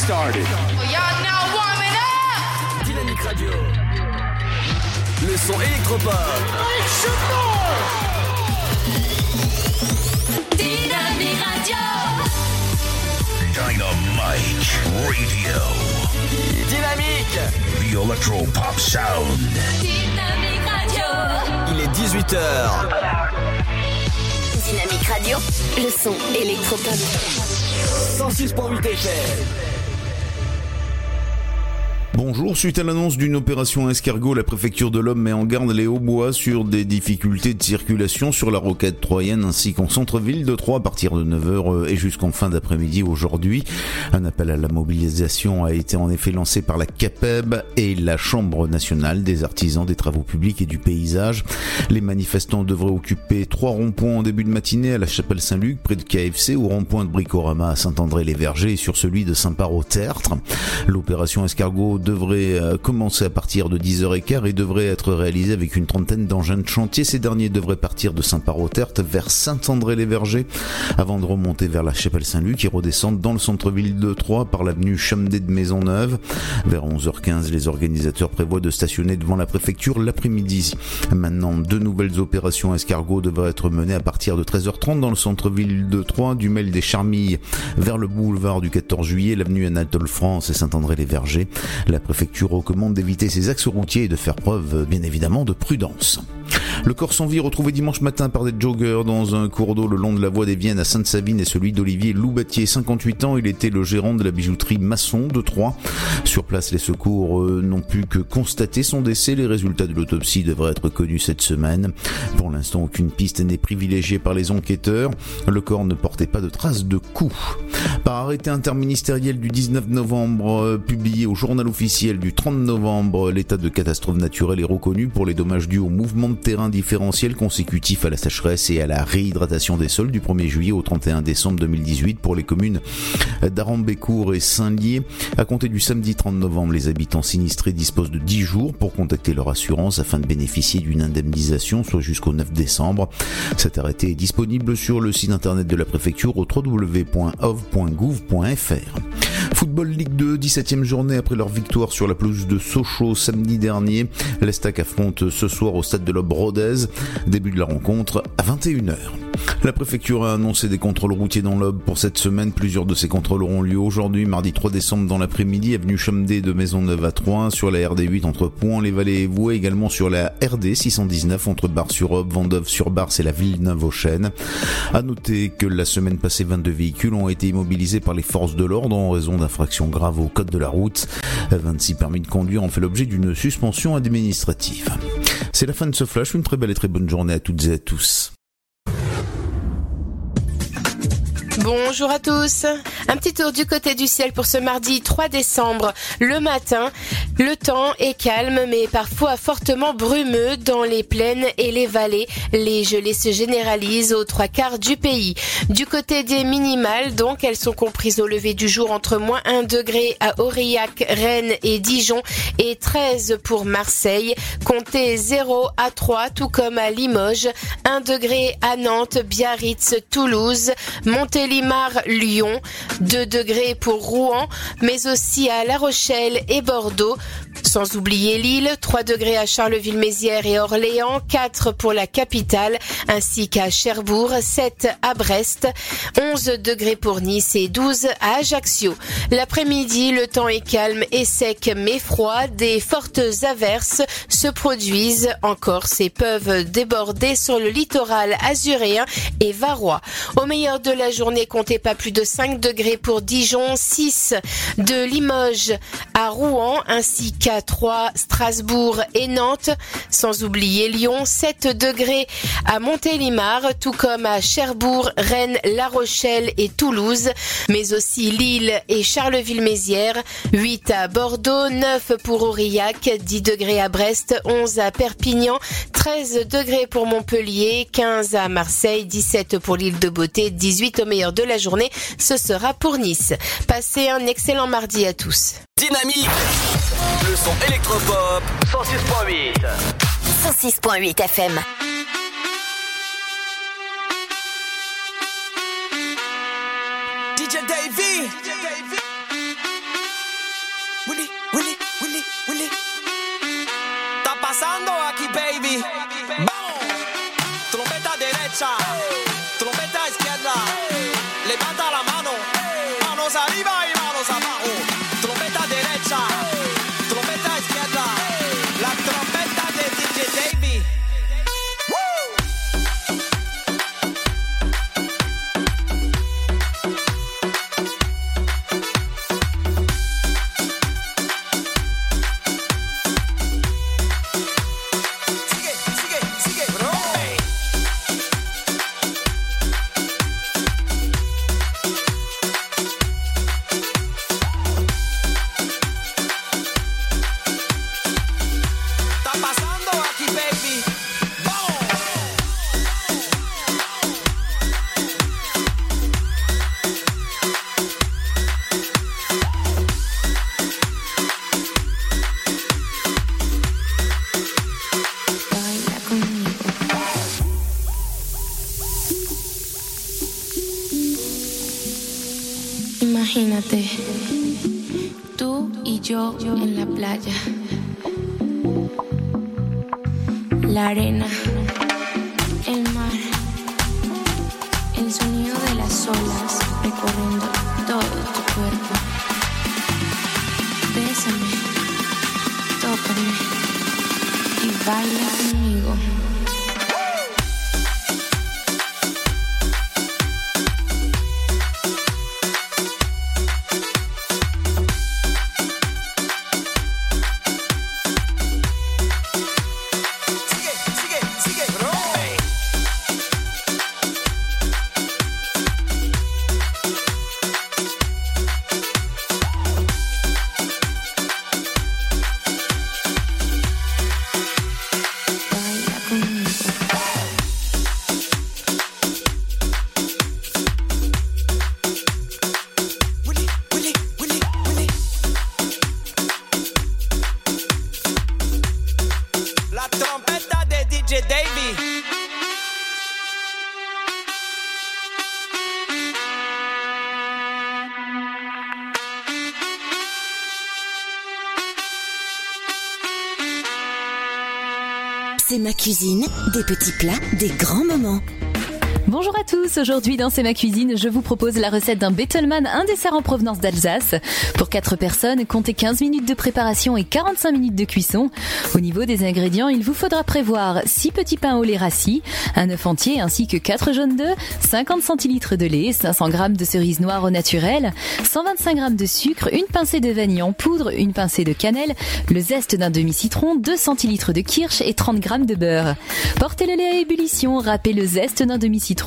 Started. Y'all now warming up. Dynamique Radio. Le son électropop. Dynamique Radio. Dynamite Radio. Dynamique. The Electro Pop Sound. Dynamique Radio. Il est 18h. Dynamique Radio. Le son électropop. 106.8 FM. Bonjour, suite à l'annonce d'une opération escargot, la préfecture de l'Homme met en garde les Hauts-Bois sur des difficultés de circulation sur la roquette troyenne ainsi qu'en centre-ville de Troyes à partir de 9h et jusqu'en fin d'après-midi aujourd'hui. Un appel à la mobilisation a été en effet lancé par la CAPEB et la Chambre nationale des artisans des travaux publics et du paysage. Les manifestants devraient occuper trois ronds-points en début de matinée à la chapelle Saint-Luc près de KFC, au rond-point de Bricorama à Saint-André-les-Vergers et sur celui de Saint-Par-au-Tertre. L'opération escargot devrait euh, commencer à partir de 10h15 et devrait être réalisée avec une trentaine d'engins de chantier. Ces derniers devraient partir de Saint-Par-au-Tertre vers Saint-André-les-Vergers avant de remonter vers la chapelle Saint-Luc et redescendre dans le centre-ville de Troyes par l'avenue Chamdet de Maisonneuve. Vers 11h15, les organisateurs prévoient de stationner devant la préfecture l'après-midi. Maintenant, deux nouvelles opérations escargot devraient être menées à partir de 13h30 dans le centre-ville de Troyes, du Mail des Charmilles vers le boulevard du 14 juillet, l'avenue Anatole France et Saint-André-les-Vergers. La préfecture recommande d'éviter ces axes routiers et de faire preuve, bien évidemment, de prudence. Le corps sans vie retrouvé dimanche matin par des joggers dans un cours d'eau le long de la voie des Viennes à Sainte-Savine est celui d'Olivier Loubatier, 58 ans. Il était le gérant de la bijouterie Masson de Troyes. Sur place, les secours euh, n'ont pu que constater son décès. Les résultats de l'autopsie devraient être connus cette semaine. Pour l'instant, aucune piste n'est privilégiée par les enquêteurs. Le corps ne portait pas de traces de coups. Par arrêté interministériel du 19 novembre, euh, publié au journal officiel du 30 novembre, l'état de catastrophe naturelle est reconnu pour les dommages dus au mouvement de terrain différentiel consécutif à la sécheresse et à la réhydratation des sols du 1er juillet au 31 décembre 2018 pour les communes d'Arambécourt et Saint-Lié. À compter du samedi 30 novembre, les habitants sinistrés disposent de 10 jours pour contacter leur assurance afin de bénéficier d'une indemnisation, soit jusqu'au 9 décembre. Cet arrêté est disponible sur le site internet de la préfecture au www.ov.gouv.fr. Football Ligue 2, 17e journée après leur victoire sur la pelouse de Sochaux samedi dernier. L'Estac affronte ce soir au stade de l'Aube Début de la rencontre à 21h. La préfecture a annoncé des contrôles routiers dans l'Aube pour cette semaine. Plusieurs de ces contrôles auront lieu aujourd'hui, mardi 3 décembre dans l'après-midi, avenue Chomedey de Maisonneuve à Troyes, sur la RD8 entre Pouan-les-Vallées et Voué, également sur la RD 619 entre Bar-sur-Aube, Vendeuve-sur-Barse et la Villeneuve-aux-Chênes. À noter que la semaine passée, 22 véhicules ont été immobilisés par les forces de l'ordre en raison d'infractions graves au code de la route. 26 permis de conduire ont fait l'objet d'une suspension administrative. C'est la fin de ce flash. Une très belle et très bonne journée à toutes et à tous. Bonjour à tous. Un petit tour du côté du ciel pour ce mardi 3 décembre. Le matin, le temps est calme mais parfois fortement brumeux dans les plaines et les vallées. Les gelées se généralisent aux trois quarts du pays. Du côté des minimales, donc, elles sont comprises au lever du jour entre moins 1 degré à Aurillac, Rennes et Dijon et 13 pour Marseille. Comptez 0 à 3 tout comme à Limoges, 1 degré à Nantes, Biarritz, Toulouse, Montélimar, Lyon, 2 degrés pour Rouen, mais aussi à La Rochelle et Bordeaux. Sans oublier Lille, 3 degrés à Charleville-Mézières et Orléans, 4 pour la capitale, ainsi qu'à Cherbourg, 7 à Brest, 11 degrés pour Nice et 12 à Ajaccio. L'après-midi, le temps est calme et sec mais froid. Des fortes averses se produisent en Corse et peuvent déborder sur le littoral azuréen et varois. Au meilleur de la journée, comptez pas plus de 5 degrés pour Dijon, 6 de Limoges à Rouen, ainsi qu'à 3 Strasbourg et Nantes, sans oublier Lyon, 7 degrés à Montélimar, tout comme à Cherbourg, Rennes, La Rochelle et Toulouse, mais aussi Lille et Charleville-Mézières, 8 à Bordeaux, 9 pour Aurillac, 10 degrés à Brest, 11 à Perpignan, 13 degrés pour Montpellier, 15 à Marseille, 17 pour l'île de Beauté, 18 au meilleur de la journée, ce sera pour Nice. Passez un excellent mardi à tous. Dynamique. Le son électropop. 106.8 106.8 FM DJ Davy. Willy, Willy, Willy, Willy. Baby. Yo en la playa. La arena, el mar, el sonido de las olas recorriendo todo tu cuerpo. Bésame, tócame y baila conmigo. Cuisine, des petits plats, des grands moments. Bonjour à tous, aujourd'hui dans C'est ma cuisine, je vous propose la recette d'un Bettelmann, un dessert en provenance d'Alsace. Pour 4 personnes, comptez 15 minutes de préparation et 45 minutes de cuisson. Au niveau des ingrédients, il vous faudra prévoir 6 petits pains au lait rassis, un œuf entier ainsi que 4 jaunes d'œufs, 50 centilitres de lait, 500 g de cerises noires au naturel, 125 g de sucre, une pincée de vanille en poudre, une pincée de cannelle, le zeste d'un demi-citron, 2 centilitres de kirsch et 30 g de beurre. Portez le lait à ébullition, râpez le zeste d'un demi-citron,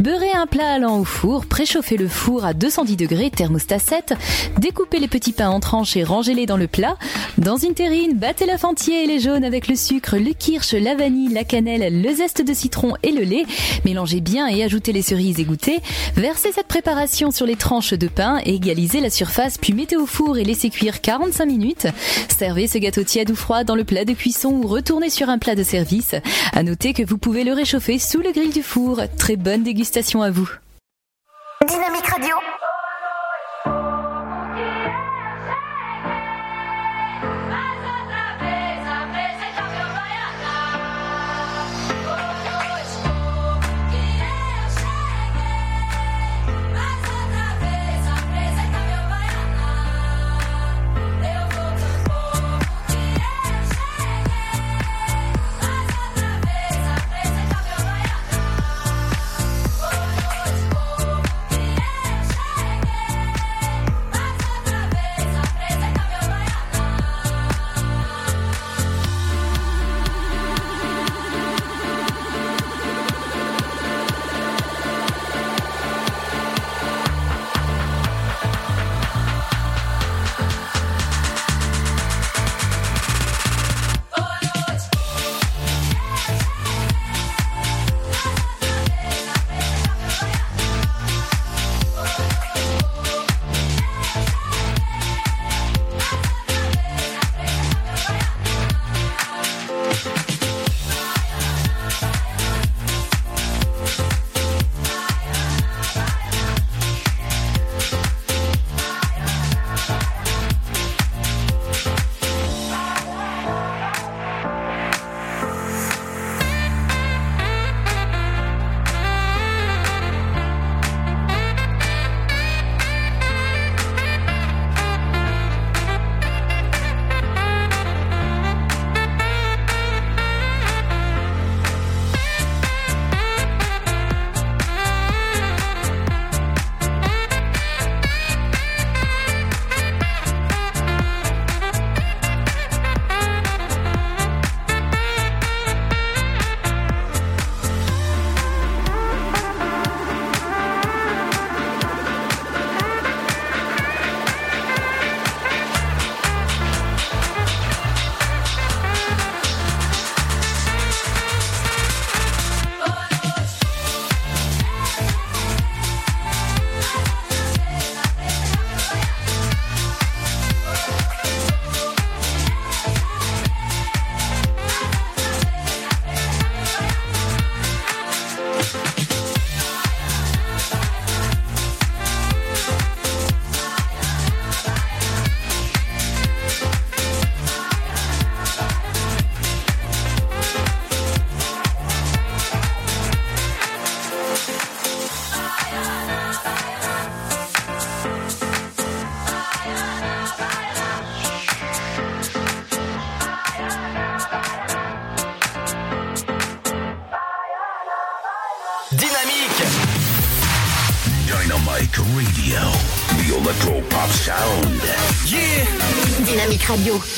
beurrez un plat allant au four, préchauffez le four à 210 degrés, thermostat 7, découpez les petits pains en tranches et rangez-les dans le plat. Dans une terrine, battez l'œuf entier et les jaunes avec le sucre, le kirsch, la vanille, la cannelle, le zeste de citron et le lait. Mélangez bien et ajoutez les cerises égouttées. Versez cette préparation sur les tranches de pain, égalisez la surface puis mettez au four et laissez cuire 45 minutes. Servez ce gâteau tiède ou froid dans le plat de cuisson ou retournez sur un plat de service. À noter que vous pouvez le réchauffer sous le grill du four. Bonne dégustation à vous. Dynamique. Radio. Radio.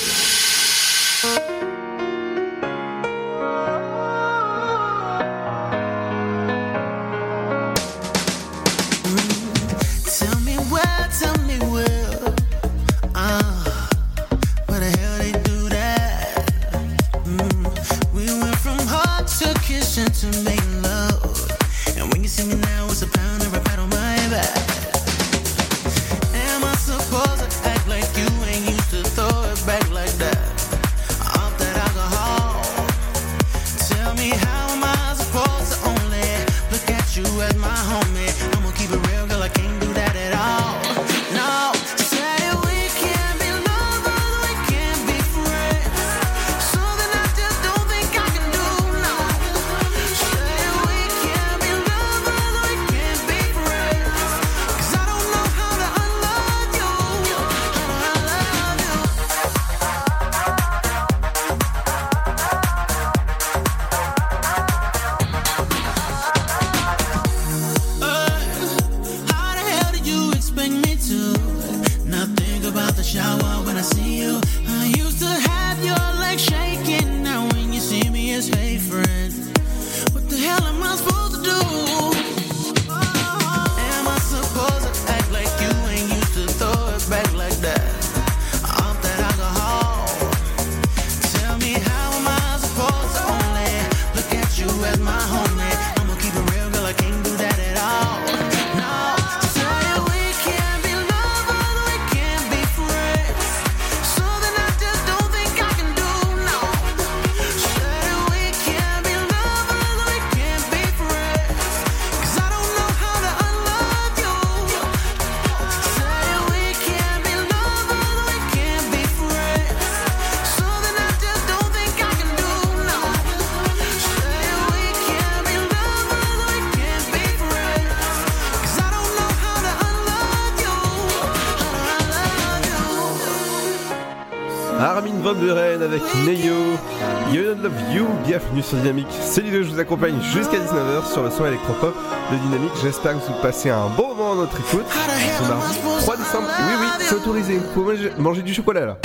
Bienvenue sur Dynamique. C'est Ludo, je vous accompagne jusqu'à 19h sur le son électropop de Dynamique. J'espère que vous passez un bon moment à notre écoute. Ce mardi 3 décembre. Oui, oui, c'est autorisé. Vous pouvez manger, manger du chocolat là.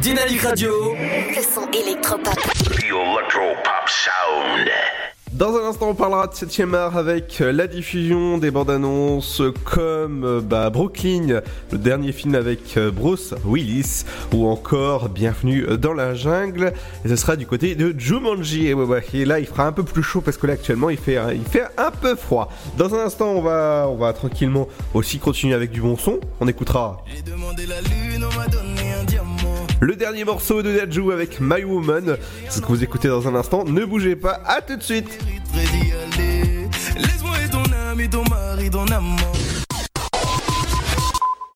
Dynamique Radio. Le son électropop. The Electro Pop Sound. Dans un instant, on parlera de 7ème art avec euh, la diffusion des bandes annonces comme euh, bah, Brooklyn, le dernier film avec euh, Bruce Willis, ou encore Bienvenue dans la jungle. Et ce sera du côté de Jumanji. Et, là, il fera un peu plus chaud parce que là, actuellement, il fait, il fait un peu froid. Dans un instant, on va, on va tranquillement aussi continuer avec du bon son. On écoutera le dernier morceau de Dajou avec My Woman. C'est ce que vous écoutez dans un instant. Ne bougez pas, à tout de suite.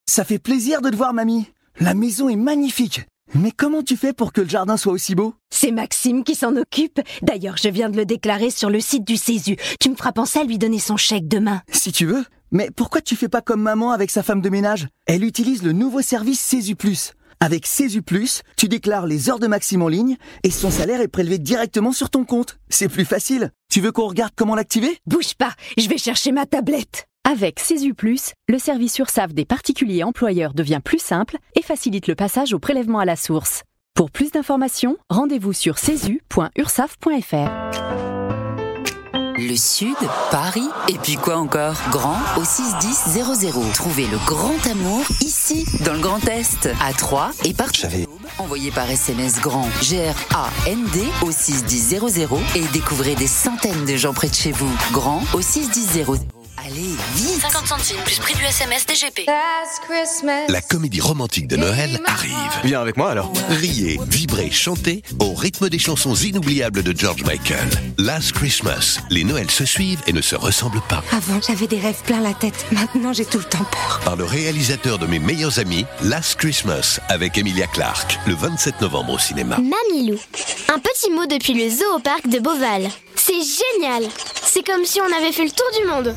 Ça fait plaisir de te voir, mamie. La maison est magnifique. Mais comment tu fais pour que le jardin soit aussi beau? C'est Maxime qui s'en occupe. D'ailleurs, je viens de le déclarer sur le site du Césu. Tu me feras penser à lui donner son chèque demain. Si tu veux. Mais pourquoi tu fais pas comme maman avec sa femme de ménage? Elle utilise le nouveau service Césu Plus. Avec Plus, tu déclares les heures de Maxime en ligne et son salaire est prélevé directement sur ton compte. C'est plus facile. Tu veux qu'on regarde comment l'activer? Bouge pas, je vais chercher ma tablette. Avec Plus, le service URSAF des particuliers employeurs devient plus simple et facilite le passage au prélèvement à la source. Pour plus d'informations, rendez-vous sur cesu.ursaf.fr. Le Sud, Paris, et puis quoi encore? Grand au 61000. Trouvez le grand amour ici, dans le Grand Est, à Troyes et partout. Envoyez par SMS grand G-R-A-N-D au 61000 et découvrez des centaines de gens près de chez vous. Grand au 61000. Allez, vite 50 centimes plus prix du SMS DGP. La comédie romantique de Noël arrive. Viens avec moi alors. Riez, vibrez, chantez au rythme des chansons inoubliables de George Michael. Last Christmas. Les Noëls se suivent et ne se ressemblent pas. Avant, j'avais des rêves plein la tête. Maintenant, j'ai tout le temps peur. Par le réalisateur de mes meilleurs amis, Last Christmas, avec Emilia Clarke, le 27 novembre au cinéma. Mamilou. Un petit mot depuis le zoo au parc de Beauval. C'est génial C'est comme si on avait fait le tour du monde.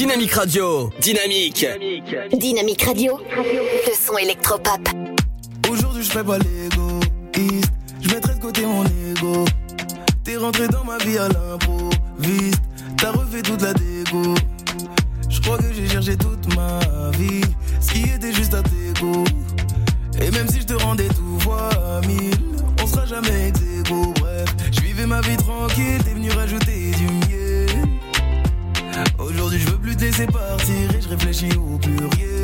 Dynamique Radio, dynamique. Dynamique Radio, le son électropop. Aujourd'hui je fais pas l'égoïste. Je mettrai de côté mon ego. T'es rentré dans ma vie à l'improviste. T'as refait toute la dégo. Je crois que j'ai cherché toute ma vie. Ce qui était juste à tes goûts Et même si je te rendais tout fois mille On sera jamais ex. Bref, je vivais ma vie tranquille. T'es venu rajouter Aujourd'hui je veux plus te laisser partir Et je réfléchis au pluriel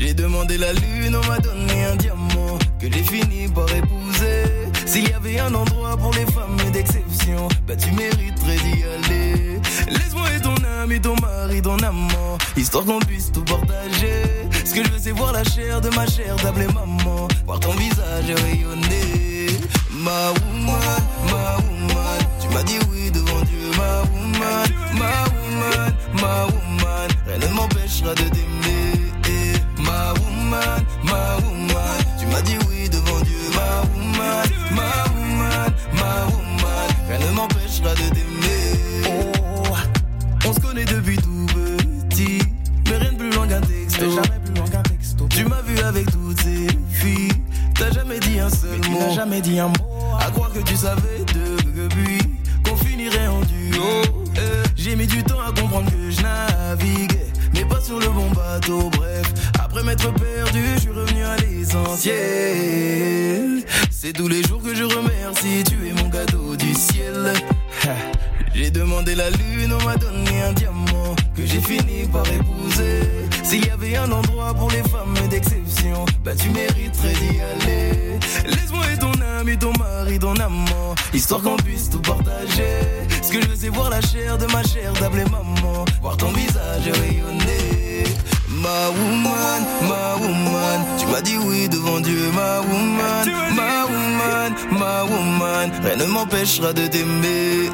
j'ai demandé la lune, on m'a donné un diamant que j'ai fini par épouser. S'il y avait un endroit pour les femmes d'exception, bah tu mériterais d'y aller. Laisse-moi être ton ami, ton mari, ton amant, histoire qu'on puisse tout partager. Ce que je veux, c'est voir la chair de ma chair, t'appeler maman, voir ton visage rayonner. Ma woman, ma woman, tu m'as dit oui devant Dieu, ma woman, ma woman, ma woman, rien ne m'empêchera de t'aimer. Ma woman, ma woman, tu m'as dit oui devant Dieu, ma woman, ma woman, ma woman, rien ne m'empêchera de t'aimer. Oh, on se connaît depuis tout petit, mais rien de plus loin qu'un texto. Jamais plus loin qu'un texto. Tu m'as vu avec toutes ces filles, t'as jamais dit un seul mot. T'as jamais dit un mot. À croire que tu savais depuis qu'on finirait en duo. J'ai mis du temps à comprendre que je naviguais, mais pas sur le bon bateau. Bref, après m'être perdu, je suis revenu à l'essentiel. C'est tous les jours que je remercie, tu es mon cadeau du ciel. J'ai demandé la lune, on m'a donné un diamant que j'ai fini par épouser. S'il y avait un endroit pour les femmes d'exception, bah tu mériterais d'y aller. Laisse-moi être ton ami, ton mari, ton amant, histoire qu'on puisse tout partager. Ce que je veux, c'est voir la chair de ma chair, t'appeler maman, voir ton visage rayonner. Ma woman, ma woman, tu m'as dit oui devant Dieu, ma woman, ma woman, ma woman, rien ne m'empêchera de t'aimer.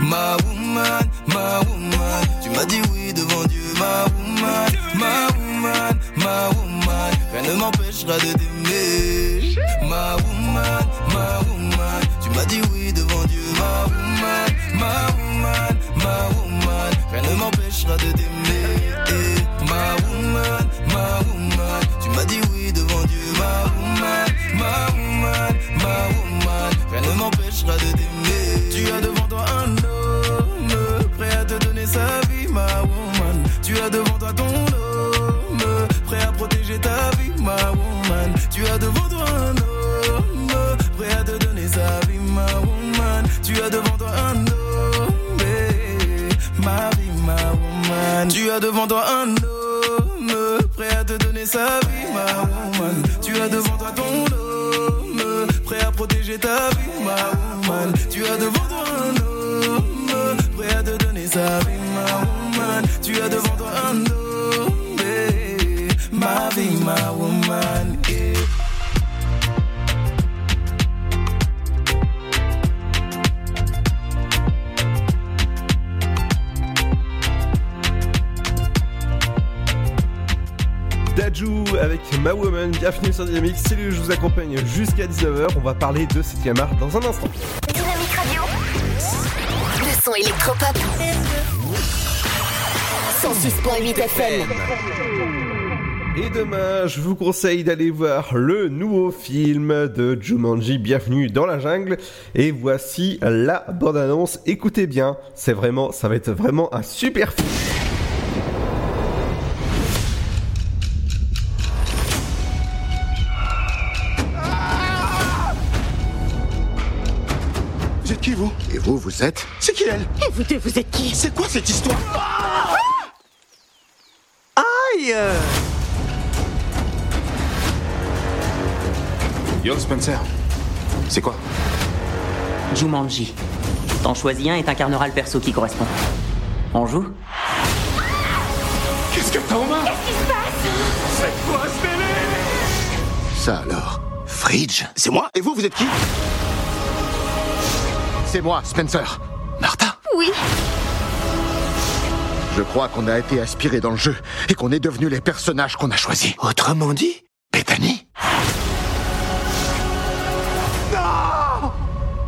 Ma woman, ma woman, tu m'as dit oui devant Dieu, ma woman, ma woman, ma woman, rien ne m'empêchera de t'aimer. Ma woman, ma woman, tu m'as dit oui devant Dieu, ma woman, ma woman, ma woman, rien ne m'empêchera de t'aimer. Dit oui devant Dieu, ma woman, ma woman, ma woman, rien ne m'empêchera de t'aimer. Tu as devant toi un homme prêt à te donner sa vie, ma woman. Tu as devant toi ton homme prêt à protéger ta vie, ma woman. Tu as devant toi un homme prêt à te donner sa vie, ma woman. Tu as devant toi un homme, eh, ma vie, ma woman. Tu as devant toi un homme prêt à te donner sa vie, ma woman. Tu as devant toi ton homme, prêt à protéger ta vie, ma woman. Tu as devant toi un homme, prêt à te donner sa vie, ma woman. Tu as devant toi un homme, eh, ma vie, ma woman. Avec Ma Woman, bienvenue sur Dynamique, c'est lui, je vous accompagne jusqu'à 19h, on va parler de 7ème art dans un instant. Dynamique Radio. Le son électropop. 106.8 FM. Et demain, je vous conseille d'aller voir le nouveau film de Jumanji, Bienvenue dans la jungle. Et voici la bande-annonce. Écoutez bien, c'est vraiment, ça va être vraiment un super film. Vous vous, êtes C'est qui elle Et vous deux, vous êtes qui C'est quoi cette histoire Aïe Yo, Spencer. C'est quoi Jumanji. T'en choisis un et t'incarneras le perso qui correspond. On joue Qu'est-ce que t'as en main Qu'est-ce qui se passe C'est quoi ce délire Ça alors Fridge C'est moi Et vous, vous êtes qui? C'est moi, Spencer. Martha Oui. Je crois qu'on a été aspiré dans le jeu et qu'on est devenus les personnages qu'on a choisis. Autrement dit Bethany Non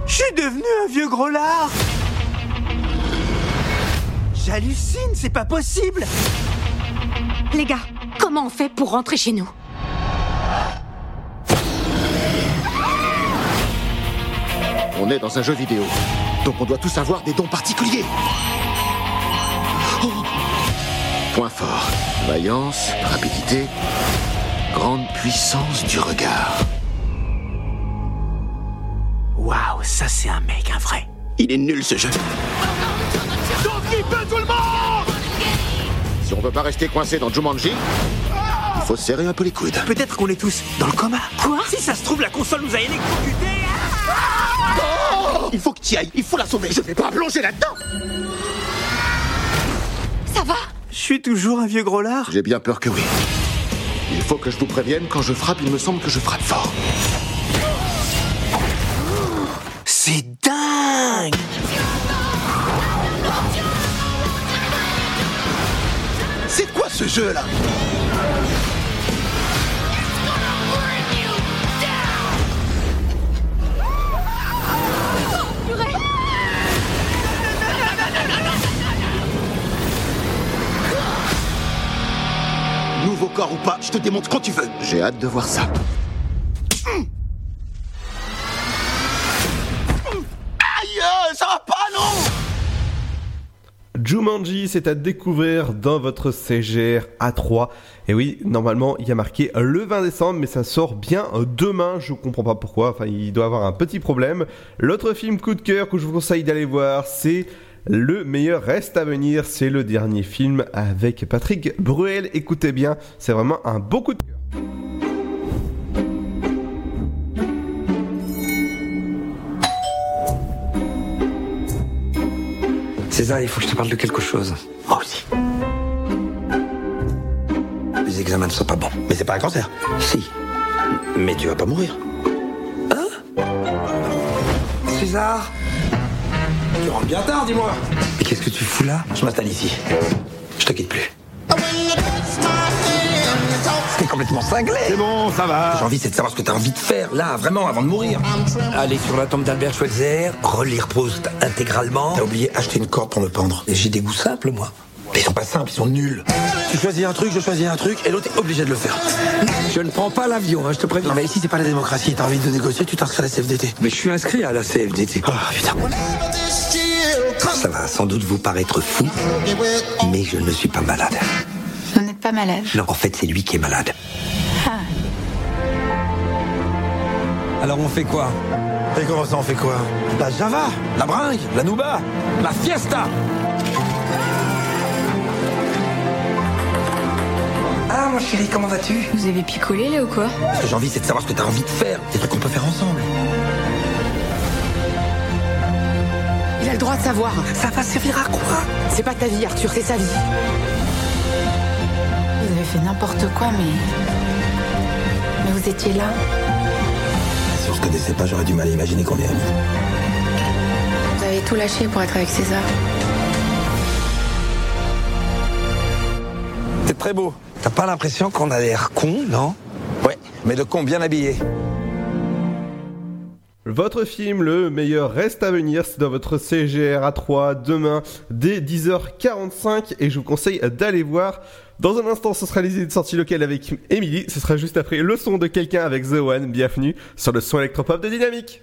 Je suis devenu un vieux gros lard J'hallucine, c'est pas possible Les gars, comment on fait pour rentrer chez nous? On est dans un jeu vidéo, donc on doit tous avoir des dons particuliers. Oh Point fort, vaillance, rapidité, grande puissance du regard. Waouh, ça c'est un mec, un vrai. Il est nul ce jeu. tout le monde Si on veut pas rester coincé dans Jumanji, il faut serrer un peu les coudes. Peut-être qu'on est tous dans le coma. Quoi? Si ça se trouve, la console nous a électrocutés Oh il faut que tu ailles, il faut la sauver. Je vais pas plonger là-dedans. Ça va? Je suis toujours un vieux gros lard J'ai bien peur que oui. Il faut que je vous prévienne, quand je frappe, il me semble que je frappe fort. C'est dingue C'est quoi ce jeu là? Nouveau corps ou pas, je te démonte quand tu veux. J'ai hâte de voir ça. Aïe, euh, ça va pas non Jumanji, c'est à découvrir dans votre CGR A3. Et oui, normalement, il y a marqué le 20 décembre, mais ça sort bien demain. Je comprends pas pourquoi. Enfin, il doit avoir un petit problème. L'autre film coup de cœur que je vous conseille d'aller voir, c'est Le meilleur reste à venir. C'est le dernier film avec Patrick Bruel. Écoutez bien, c'est vraiment un beau coup de cœur. César, il faut que je te parle de quelque chose. Moi aussi. Les examens ne sont pas bons. Mais c'est pas un cancer. Si. Mais tu vas pas mourir. César? Tu rentres bien tard, dis-moi. Mais qu'est-ce que tu fous là Je m'installe ici. Je te quitte plus. T'es complètement cinglé C'est bon, ça va. J'ai envie, c'est de savoir ce que t'as envie de faire, là, vraiment, avant de mourir. Aller sur la tombe d'Albert Schweitzer, relire Proust intégralement. T'as oublié acheter une corde pour me pendre. Et j'ai des goûts simples, moi. Mais ils sont pas simples, ils sont nuls. Tu choisis un truc, je choisis un truc, et l'autre est obligé de le faire. Je ne prends pas l'avion, hein, je te préviens. Non, mais ici, c'est pas la démocratie. T'as envie de négocier, tu t'inscris à la CFDT. Mais je suis inscrit à la CFDT. Oh, putain. Ça va sans doute vous paraître fou, mais je ne suis pas malade. Vous n'êtes pas malade? Non, en fait, c'est lui qui est malade. Ah. Alors on fait quoi? Et comment ça, on fait quoi? La Java, la bringue, la Nouba, la Fiesta Ah, mon chéri, comment vas-tu? Vous avez picolé là ou quoi? Ce que j'ai envie, c'est de savoir ce que t'as envie de faire. Des trucs qu'on peut faire ensemble. Il a le droit de savoir. Ça va servir à quoi? C'est pas ta vie, Arthur, c'est sa vie. Vous avez fait n'importe quoi, mais. Mais vous étiez là. Si on se connaissait pas, j'aurais du mal à imaginer qu'on est amis. Vous avez tout lâché pour être avec César. C'est très beau. T'as pas l'impression qu'on a l'air con, non? Ouais, mais de con bien habillé. Votre film, le meilleur reste à venir, c'est dans votre CGR A3 demain dès 10h45 et je vous conseille d'aller voir. Dans un instant, ce sera les idées de sortie locale avec Emily. Ce sera juste après le son de quelqu'un avec The One. Bienvenue sur le son électropop de Dynamique.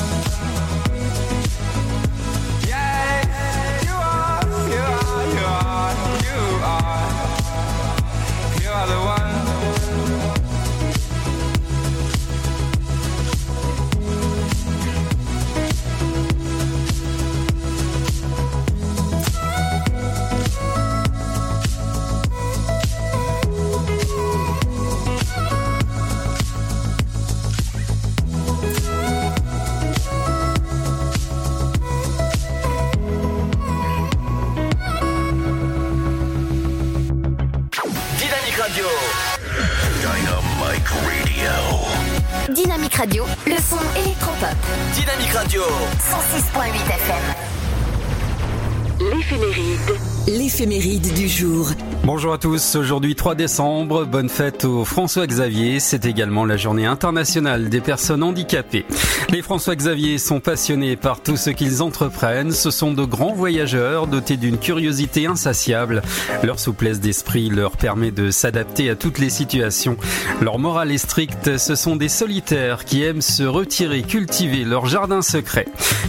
Bonjour à tous, aujourd'hui 3 décembre, bonne fête au François Xavier, c'est également la journée internationale des personnes handicapées. Les François Xavier sont passionnés par tout ce qu'ils entreprennent, ce sont de grands voyageurs dotés d'une curiosité insatiable. Leur souplesse d'esprit leur permet de s'adapter à toutes les situations. Leur morale est stricte, ce sont des solitaires qui aiment se retirer, cultiver leur jardin secret.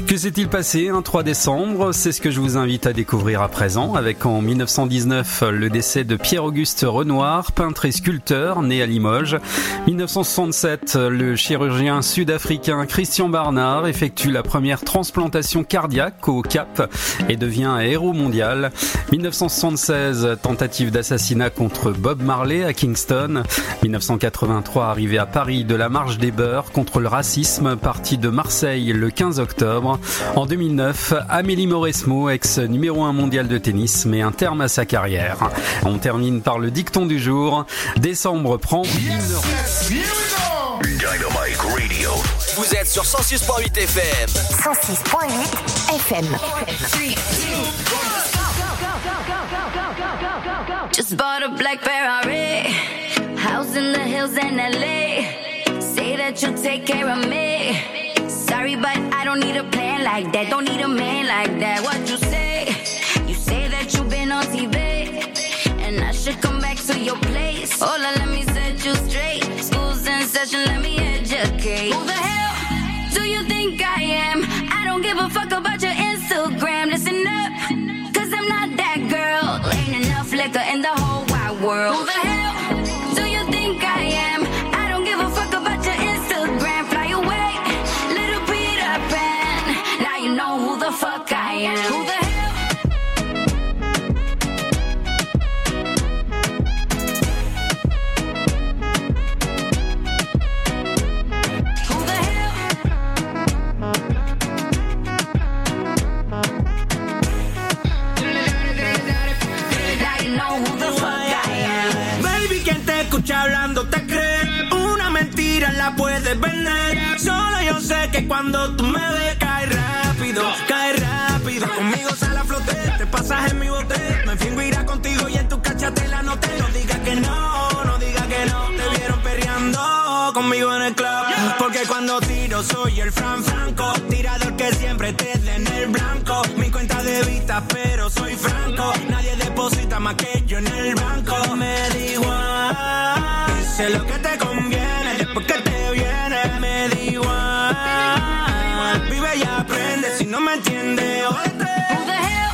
Que s'est-il passé un 3 décembre? C'est ce que je vous invite à découvrir à présent avec en 1919 le décès décès Pierre-Auguste Renoir, peintre et sculpteur, né à Limoges. 1967, le chirurgien sud-africain Christian Barnard effectue la première transplantation cardiaque au Cap et devient un héros mondial. 1976, tentative d'assassinat contre Bob Marley à Kingston. 1983, arrivée à Paris de la marche des beurs contre le racisme, partie de Marseille le 15 octobre. En 2009, Amélie Mauresmo, ex numéro 1 mondial de tennis, met un terme à sa carrière. Termine par le dicton du jour. Décembre prend Dynamite Radio. Vous êtes sur 106.8 FM. 106.8 FM. Just bought a black Ferrari. House in the hills in LA. Say that you'll take care of me. Sorry, but I don't need a plan like that. Don't need a man like that. What you say? I should come back to your place. Hola, let me set you straight. School's in session, let me educate. Who the hell do you think I am? I don't give a fuck about your Instagram. Listen up, cause I'm not that girl. Ain't enough liquor in the whole wide world. Who the hell hablando te cree. Una mentira la puedes vender. Solo yo sé que cuando tú me ves, cae rápido, cae rápido. Conmigo sale a flote, te pasas en mi bote. Me fingo irá contigo y en tu cachatela no te no digas que no, no digas que no. Te vieron perreando conmigo en el club. Porque cuando tiro soy el Fran Franco. Tirador que siempre te dé en el blanco. Mi cuenta de vista, pero soy franco. Nadie deposita más que yo en el banco. Sé lo que te conviene. Después que te viene, me da igual. Vive y aprende. Si no me entiendes, Who the hell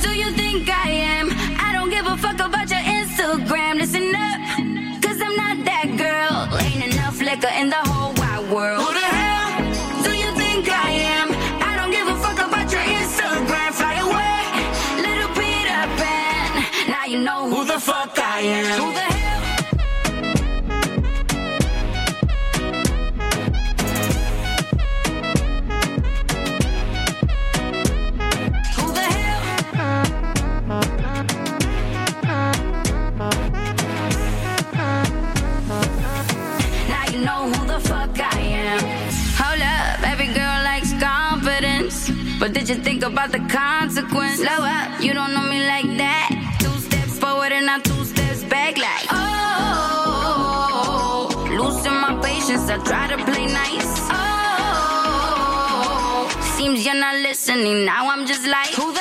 do you think I am? I don't give a fuck about your Instagram. Listen up, cause I'm not that girl. Ain't enough liquor in the whole wide world. Who the hell do you think I am? I don't give a fuck about your Instagram. Fly away, little Peter Pan. Now you know who, the fuck I am. Think about the consequence? Slow up, you don't know me like that. Two steps forward and not two steps back, like oh. Losing my patience, I try to play nice. Oh, seems you're not listening. Now I'm just like, who the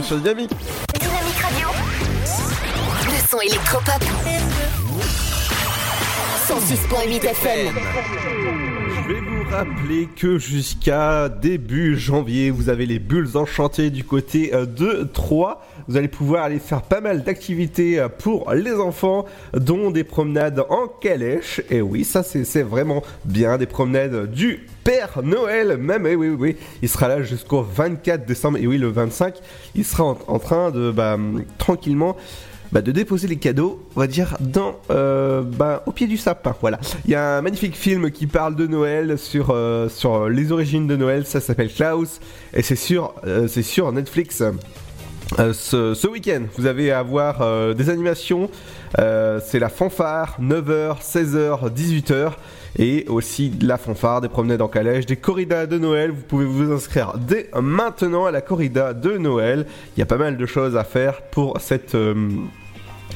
bienvenue sur Dynamique. Dynamique Radio. Le son électropop. 106.8 FM. Je vais vous rappeler que jusqu'à début janvier, vous avez les bulles enchantées du côté euh, de Troyes. Vous allez pouvoir aller faire pas mal d'activités euh, pour les enfants, dont des promenades en calèche. Et oui, ça c'est vraiment bien, des promenades du Noël, même, et oui, oui, oui, il sera là jusqu'au 24 décembre, et oui, le 25, il sera en, train de, bah, tranquillement, bah, de déposer les cadeaux, on va dire, dans, euh, bah, au pied du sapin. Voilà. Il y a un magnifique film qui parle de Noël sur, euh, les origines de Noël. Ça s'appelle Klaus et c'est sur, euh, Netflix. Ce, week-end, vous avez à voir des animations. C'est la fanfare, 9h, 16h, 18h. Et aussi de la fanfare, des promenades en calèche, des corridas de Noël. Vous pouvez vous inscrire dès maintenant à la corrida de Noël. Il y a pas mal de choses à faire pour cette. euh,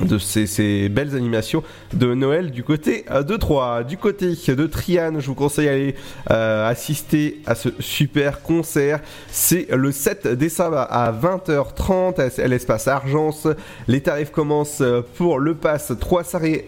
de ces, belles animations de Noël du côté euh, de Troyes. Du côté de Triane, je vous conseille d'aller euh, assister à ce super concert. C'est le 7 décembre à 20h30 à l'espace Argence. Les tarifs commencent euh, pour le pass 3 soirées,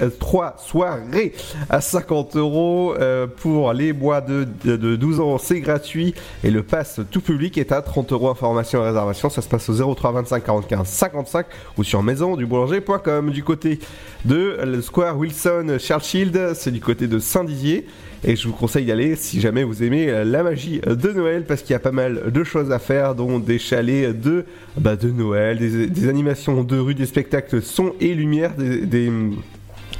à 50 euros. Pour les bois de, de, de 12 ans, c'est gratuit. Et le pass tout public est à 30 euros. Information et réservation, ça se passe au 03 25 45 55 ou sur maisonduboulanger.com. Du côté de le Square Wilson Churchill, c'est du côté de Saint-Dizier. Et je vous conseille d'y aller si jamais vous aimez la magie de Noël parce qu'il y a pas mal de choses à faire, dont des chalets de, bah, de Noël, des, animations de rue, des spectacles son et lumière, des, des,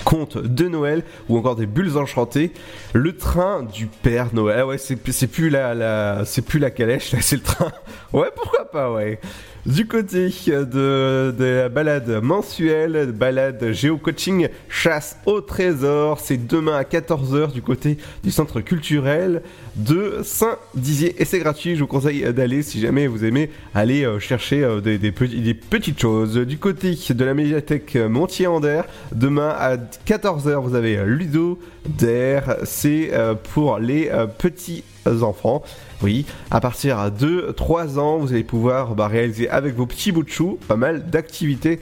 contes de Noël ou encore des bulles enchantées. Le train du Père Noël. Ah ouais, c'est plus la, c'est plus la calèche, c'est le train. (laughs) Ouais, pourquoi pas, ouais. Du côté de, la balade mensuelle, balade géo-coaching, chasse au trésor, c'est demain à 14h du côté du centre culturel de Saint-Dizier. Et c'est gratuit, je vous conseille d'aller si jamais vous aimez aller euh, chercher euh, des, petites choses. Du côté de la médiathèque Montier-Ander, demain à 14h, vous avez Ludo d'air, c'est euh, pour les petits enfants. Oui, à partir de 3 ans, vous allez pouvoir bah, réaliser avec vos petits bouts de chou pas mal d'activités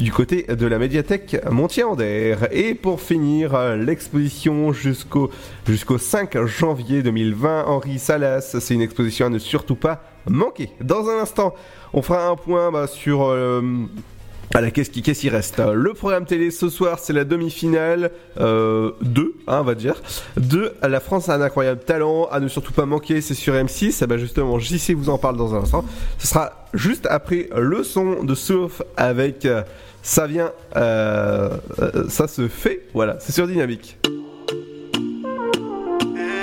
du côté de la médiathèque Montier-Ander. Et pour finir, euh, l'exposition jusqu'au jusqu'au 5 janvier 2020, Henri Salas, c'est une exposition à ne surtout pas manquer. Dans un instant, on fera un point bah, sur... euh, voilà, qu'est-ce qui, qu'est-ce qui reste Le programme télé ce soir, c'est la demi-finale 2, hein, on va dire, de La France a un incroyable talent, à ne surtout pas manquer, c'est sur M6. Et ben justement, JC vous en parle dans un instant. Ce sera juste après le son de Surf avec euh, Ça vient, euh, euh, ça se fait, voilà, c'est sur Dynamique. Mais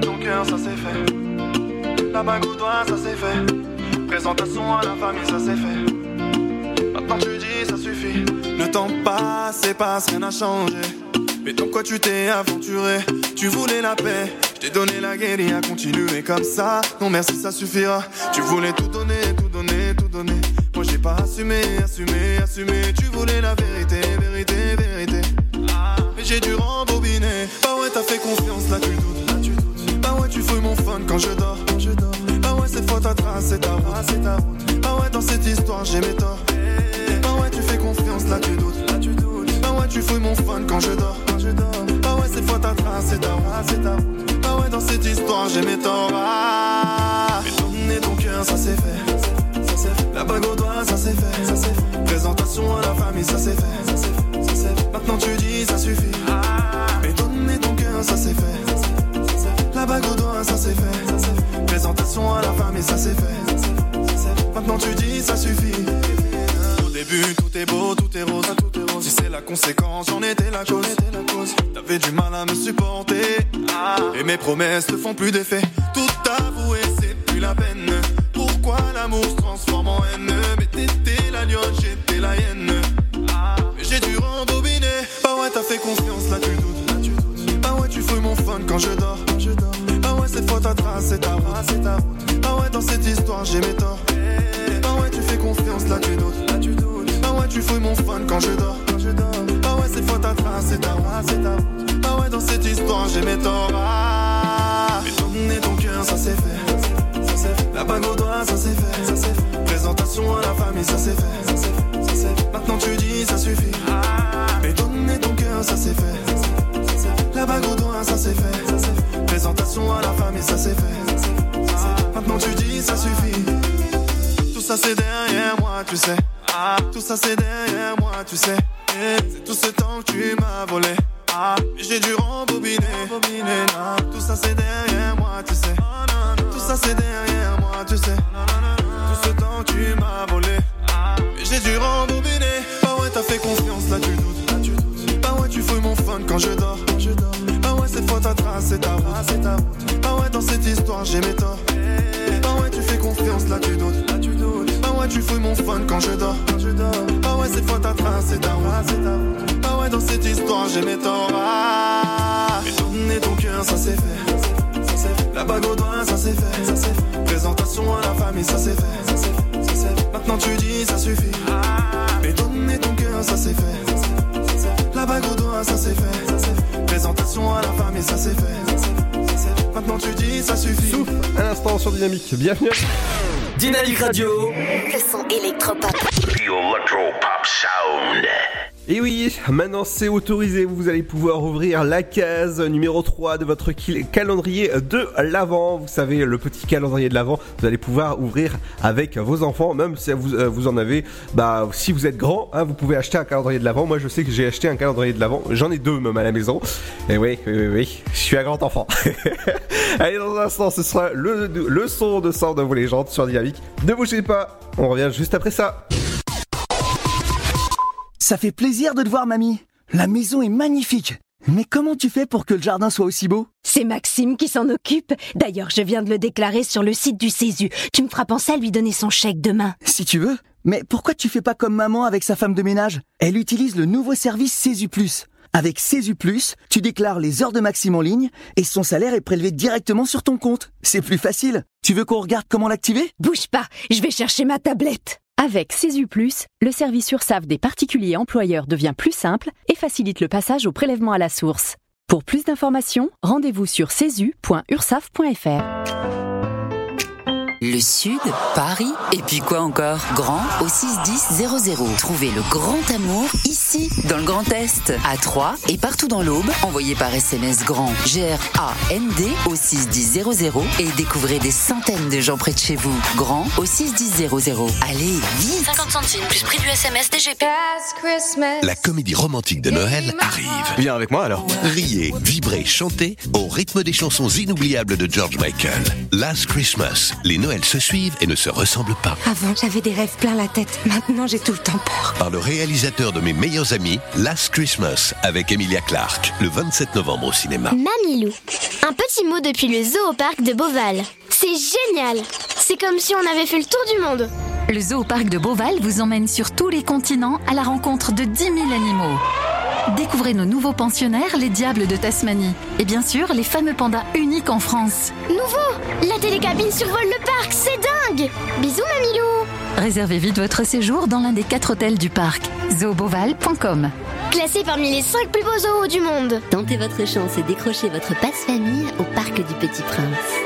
donner ton cœur, ça c'est fait. La bague au doigt, ça c'est fait. Présentation à la famille, ça c'est fait. Maintenant tu dis, ça suffit. Le temps passe passe, rien n'a changé. Mais dans quoi tu t'es aventuré? Tu voulais la paix, je t'ai donné la à continuer comme ça. Non merci, ça suffira. Tu voulais tout donner, tout donner, tout donner. Moi j'ai pas assumé, assumé, assumé. Tu voulais la vérité, vérité, vérité. Mais j'ai dû rembobiner. Bah ouais, t'as fait confiance, là tu doutes. Mon fun quand je dors. Bah ouais, cette fois ta trace, c'est ta route, c'est. Bah ouais, dans cette histoire, j'ai mes torts. Bah ouais, tu fais confiance, là tu doutes. Bah ouais, tu fouilles mon fun quand je dors. Bah ouais, cette fois ta trace, c'est ta route, c'est. Bah ouais, dans cette histoire, j'ai mes torts. Ah. Mais ton cœur, ça c'est fait. C'est. La bague au doigt, ça c'est fait. C'est. Présentation à la famille, c'est c'est. Ça c'est fait. Maintenant tu dis, ça suffit. Mais donner ton cœur, ça c'est fait. Bague au doigt, ça c'est fait. Présentation à la c'est fait. Ça c'est fait. Maintenant tu dis, ça suffit. Au début, tout est beau, tout est rose. Si c'est la conséquence, j'en étais la cause. T'avais du mal à me supporter. Et mes promesses ne font plus d'effet. Tout avouer, c'est plus la peine. Pourquoi l'amour se transforme en haine? Mais t'étais la lionne, j'étais la hyène. Mais j'ai dû rembobiner. Bah ouais, t'as fait confiance, là tu doutes. Là, tu doutes. Bah ouais, tu fouilles mon fun quand je dors. Quand je dors. Bah cette fois ta trace, c'est ta route. c'est ta route. Bah ouais, dans cette histoire, j'ai mes torts. Bah ouais, tu fais confiance, là tu doutes. Bah ouais, tu fouilles mon fun quand je dors. Bah ouais, cette fois ta trace, c'est ta route. c'est ta route. Bah Bah ouais, dans cette histoire, j'ai mes torts. Ah. Mais donner ton cœur, ça c'est fait. Ça c'est fait. La bague au doigt, ça c'est fait. Ça c'est fait. Présentation à la famille, ça c'est fait. Ça c'est fait. Ça c'est fait. Maintenant tu dis, ça suffit. Mais donner ton cœur, ça c'est fait. Ça c'est fait. La bague au doigt, ça c'est fait. Présentation à la c'est fait. Ça c'est fait. Maintenant tu dis, ça suffit. Tout ça c'est derrière moi, tu sais. Tout ça c'est derrière moi, tu sais. C'est tout ce temps que tu m'as volé. J'ai dû rembobiner. Tout ça c'est derrière moi, tu sais. Tout ça c'est derrière moi, tu sais. Tout ce temps que tu m'as volé. J'ai dû rembobiner. Bah ouais, t'as fait confiance, là tu doutes. Là, tu doutes. Bah ouais, tu fouilles mon fun quand je dors. Ta c'est ta route. c'est ta route. Bah ouais, dans cette histoire, j'ai mes torts. Bah ouais, tu fais confiance, là tu doutes. Là tu doutes. Bah ouais, tu fouilles mon fun quand je dors. Quand je dors. Bah ouais, cette fois ta trace, c'est ta route. c'est ta route. Bah ouais, dans cette histoire, j'ai mes torts. Ah. Mais donner ton cœur, ça c'est fait. La bague au doigt, ça c'est fait. Ça c'est fait. Présentation à la famille, ça c'est fait. Maintenant tu dis, ça suffit. Mais donner ton cœur. Ça c'est fait. La bague au doigt, ça c'est fait. Présentation à la c'est fait. Ça c'est fait. Ça c'est fait. Maintenant tu dis, ça suffit. Souffle à l'instant sur Dynamique. Bienvenue. Dynamique Radio. Le son électropop. Electropop sound. Et oui, maintenant c'est autorisé, vous allez pouvoir ouvrir la case numéro 3 de votre calendrier de l'avant. Vous savez, le petit calendrier de l'avant, vous allez pouvoir ouvrir avec vos enfants, même si vous, euh, en avez, bah si vous êtes grand, hein, vous pouvez acheter un calendrier de l'avant. Moi je sais que j'ai acheté un calendrier de l'avant, j'en ai deux même à la maison. Et oui, oui, oui, oui, je suis un grand enfant. (laughs) allez, dans un instant, ce sera le, le son de Sort de vos légendes sur Dynamique. Ne bougez pas, on revient juste après ça. Ça fait plaisir de te voir, mamie. La maison est magnifique. Mais comment tu fais pour que le jardin soit aussi beau? C'est Maxime qui s'en occupe. D'ailleurs, je viens de le déclarer sur le site du Césu. Tu me feras penser à lui donner son chèque demain. Si tu veux. Mais pourquoi tu fais pas comme maman avec sa femme de ménage? Elle utilise le nouveau service Césu Plus. Avec Césu Plus, tu déclares les heures de Maxime en ligne et son salaire est prélevé directement sur ton compte. C'est plus facile. Tu veux qu'on regarde comment l'activer? Bouge pas, je vais chercher ma tablette. Avec Plus, le service URSAF des particuliers employeurs devient plus simple et facilite le passage au prélèvement à la source. Pour plus d'informations, rendez-vous sur cesu.ursaf.fr. Le Sud, Paris, et puis quoi encore? Grand au 61000. Trouvez le grand amour ici, dans le Grand Est, à Troyes et partout dans l'Aube. Envoyez par SMS grand G-R-A-N-D au 61000 et découvrez des centaines de gens près de chez vous. Grand au 61000. Allez, vite 50 centimes plus prix du SMS DGP. La comédie romantique de Noël arrive. Viens avec moi alors. Riez, vibrez, chantez au rythme des chansons inoubliables de George Michael. Last Christmas, les Noëls se suivent et ne se ressemblent pas. Avant, j'avais des rêves plein la tête. Maintenant, j'ai tout le temps peur. Par le réalisateur de mes meilleurs amis, Last Christmas, avec Emilia Clarke, le 27 novembre au cinéma. Mamilou. Un petit mot depuis le zoo au parc de Beauval. C'est génial. C'est comme si on avait fait le tour du monde. Le zoo parc de Beauval vous emmène sur tous les continents à la rencontre de 10 000 animaux. Découvrez nos nouveaux pensionnaires, les diables de Tasmanie. Et bien sûr, les fameux pandas uniques en France. Nouveau La télécabine survole le parc, c'est dingue Bisous Mamilou Réservez vite votre séjour dans l'un des quatre hôtels du parc. zooboval.com Classé parmi les 5 plus beaux zoos du monde. Tentez votre chance et décrochez votre passe-famille au Parc du Petit Prince.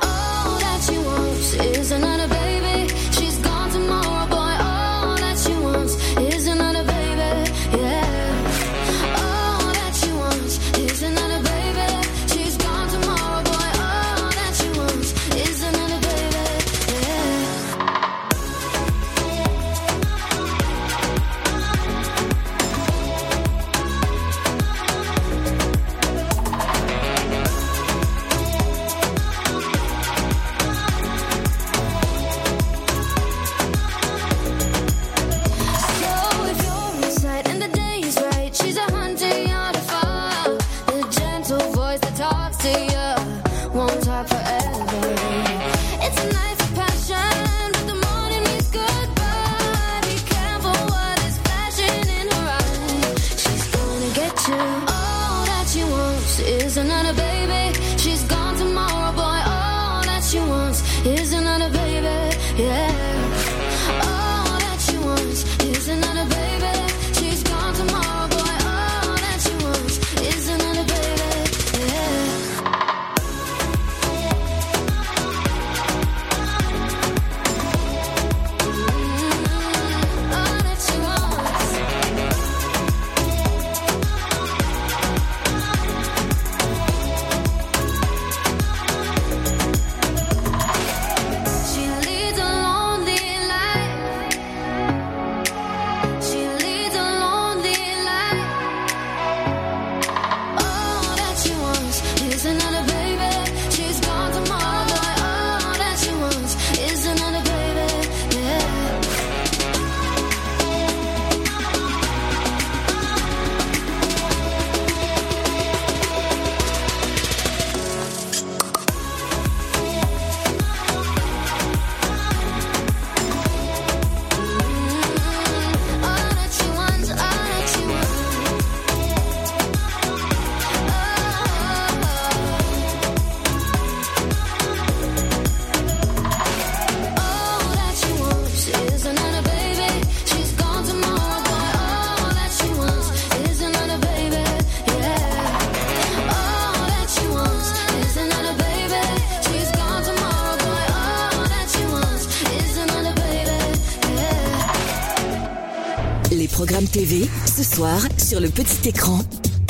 le petit écran.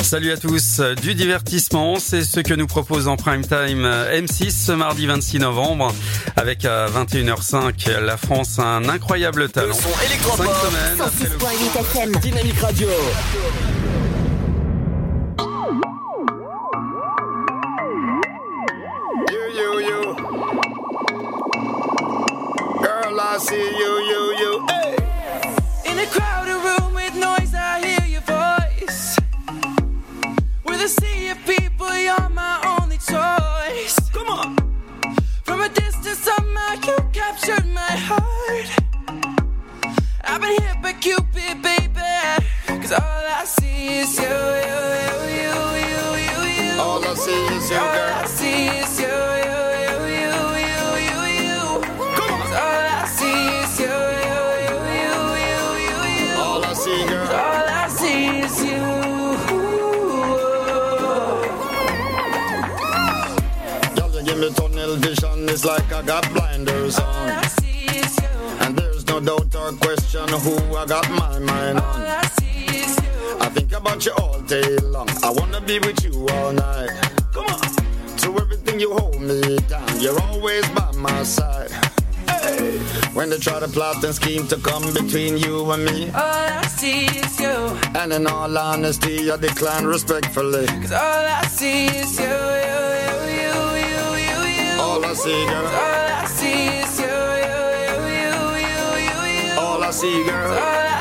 Salut à tous, du divertissement, c'est ce que nous propose en prime time euh, M6 ce mardi 26 novembre avec euh, à 21h05 la France a un incroyable talent. Son 5 semaines Dynamique Radio. And in all honesty, I decline respectfully. Cause all I see is you, you, you, you, you, you, you. All I see, girl. All I see is you, you, you, you, you, you, you. All I see, girl. All I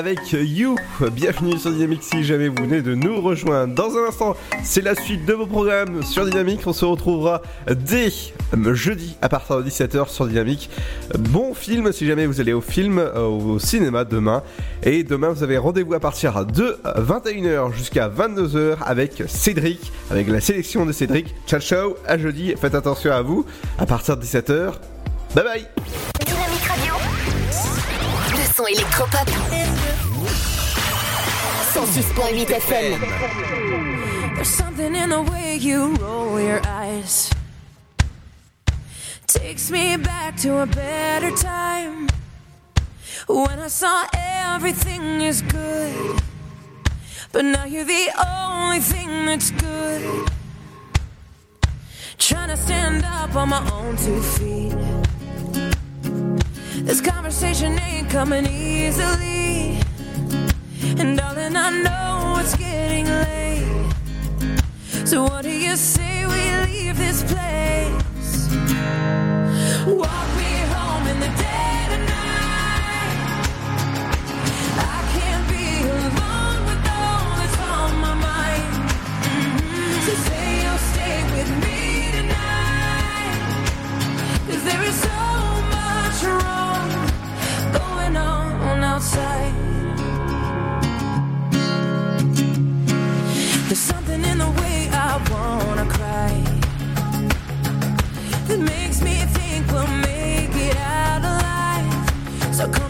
avec You. Bienvenue sur Dynamique si jamais vous venez de nous rejoindre. Dans un instant, c'est la suite de vos programmes sur Dynamique. On se retrouvera dès jeudi à partir de 17h sur Dynamique. Bon film si jamais vous allez au film, euh, au cinéma demain. Et demain, vous avez rendez-vous à partir de 21h jusqu'à 22h avec Cédric, avec la sélection de Cédric. Ciao ciao, à jeudi. Faites attention à vous. À partir de 17h. Bye bye. Le son. 106.8 FM. There's something in the way you roll your eyes. Takes me back to a better time. When I saw everything is good. But now you're the only thing that's good. Trying to stand up on my own two feet. This conversation ain't coming easily. And darling, I know it's getting late. So what do you say we leave this place? Walk me home in the dead of night. I can't be alone with all that's on my mind. Mhm. So say you'll stay with me tonight. 'Cause there is so much wrong going on outside. There's something in the way I wanna cry that makes me think we'll make it out alive. So come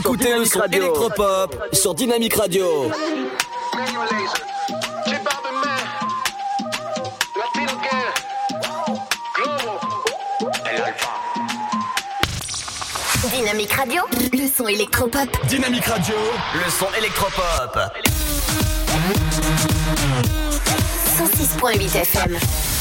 Écoutez le son électropop sur Dynamique Radio. Dynamique Radio, le son électropop. Dynamique Radio, le son électropop. 106.8 FM.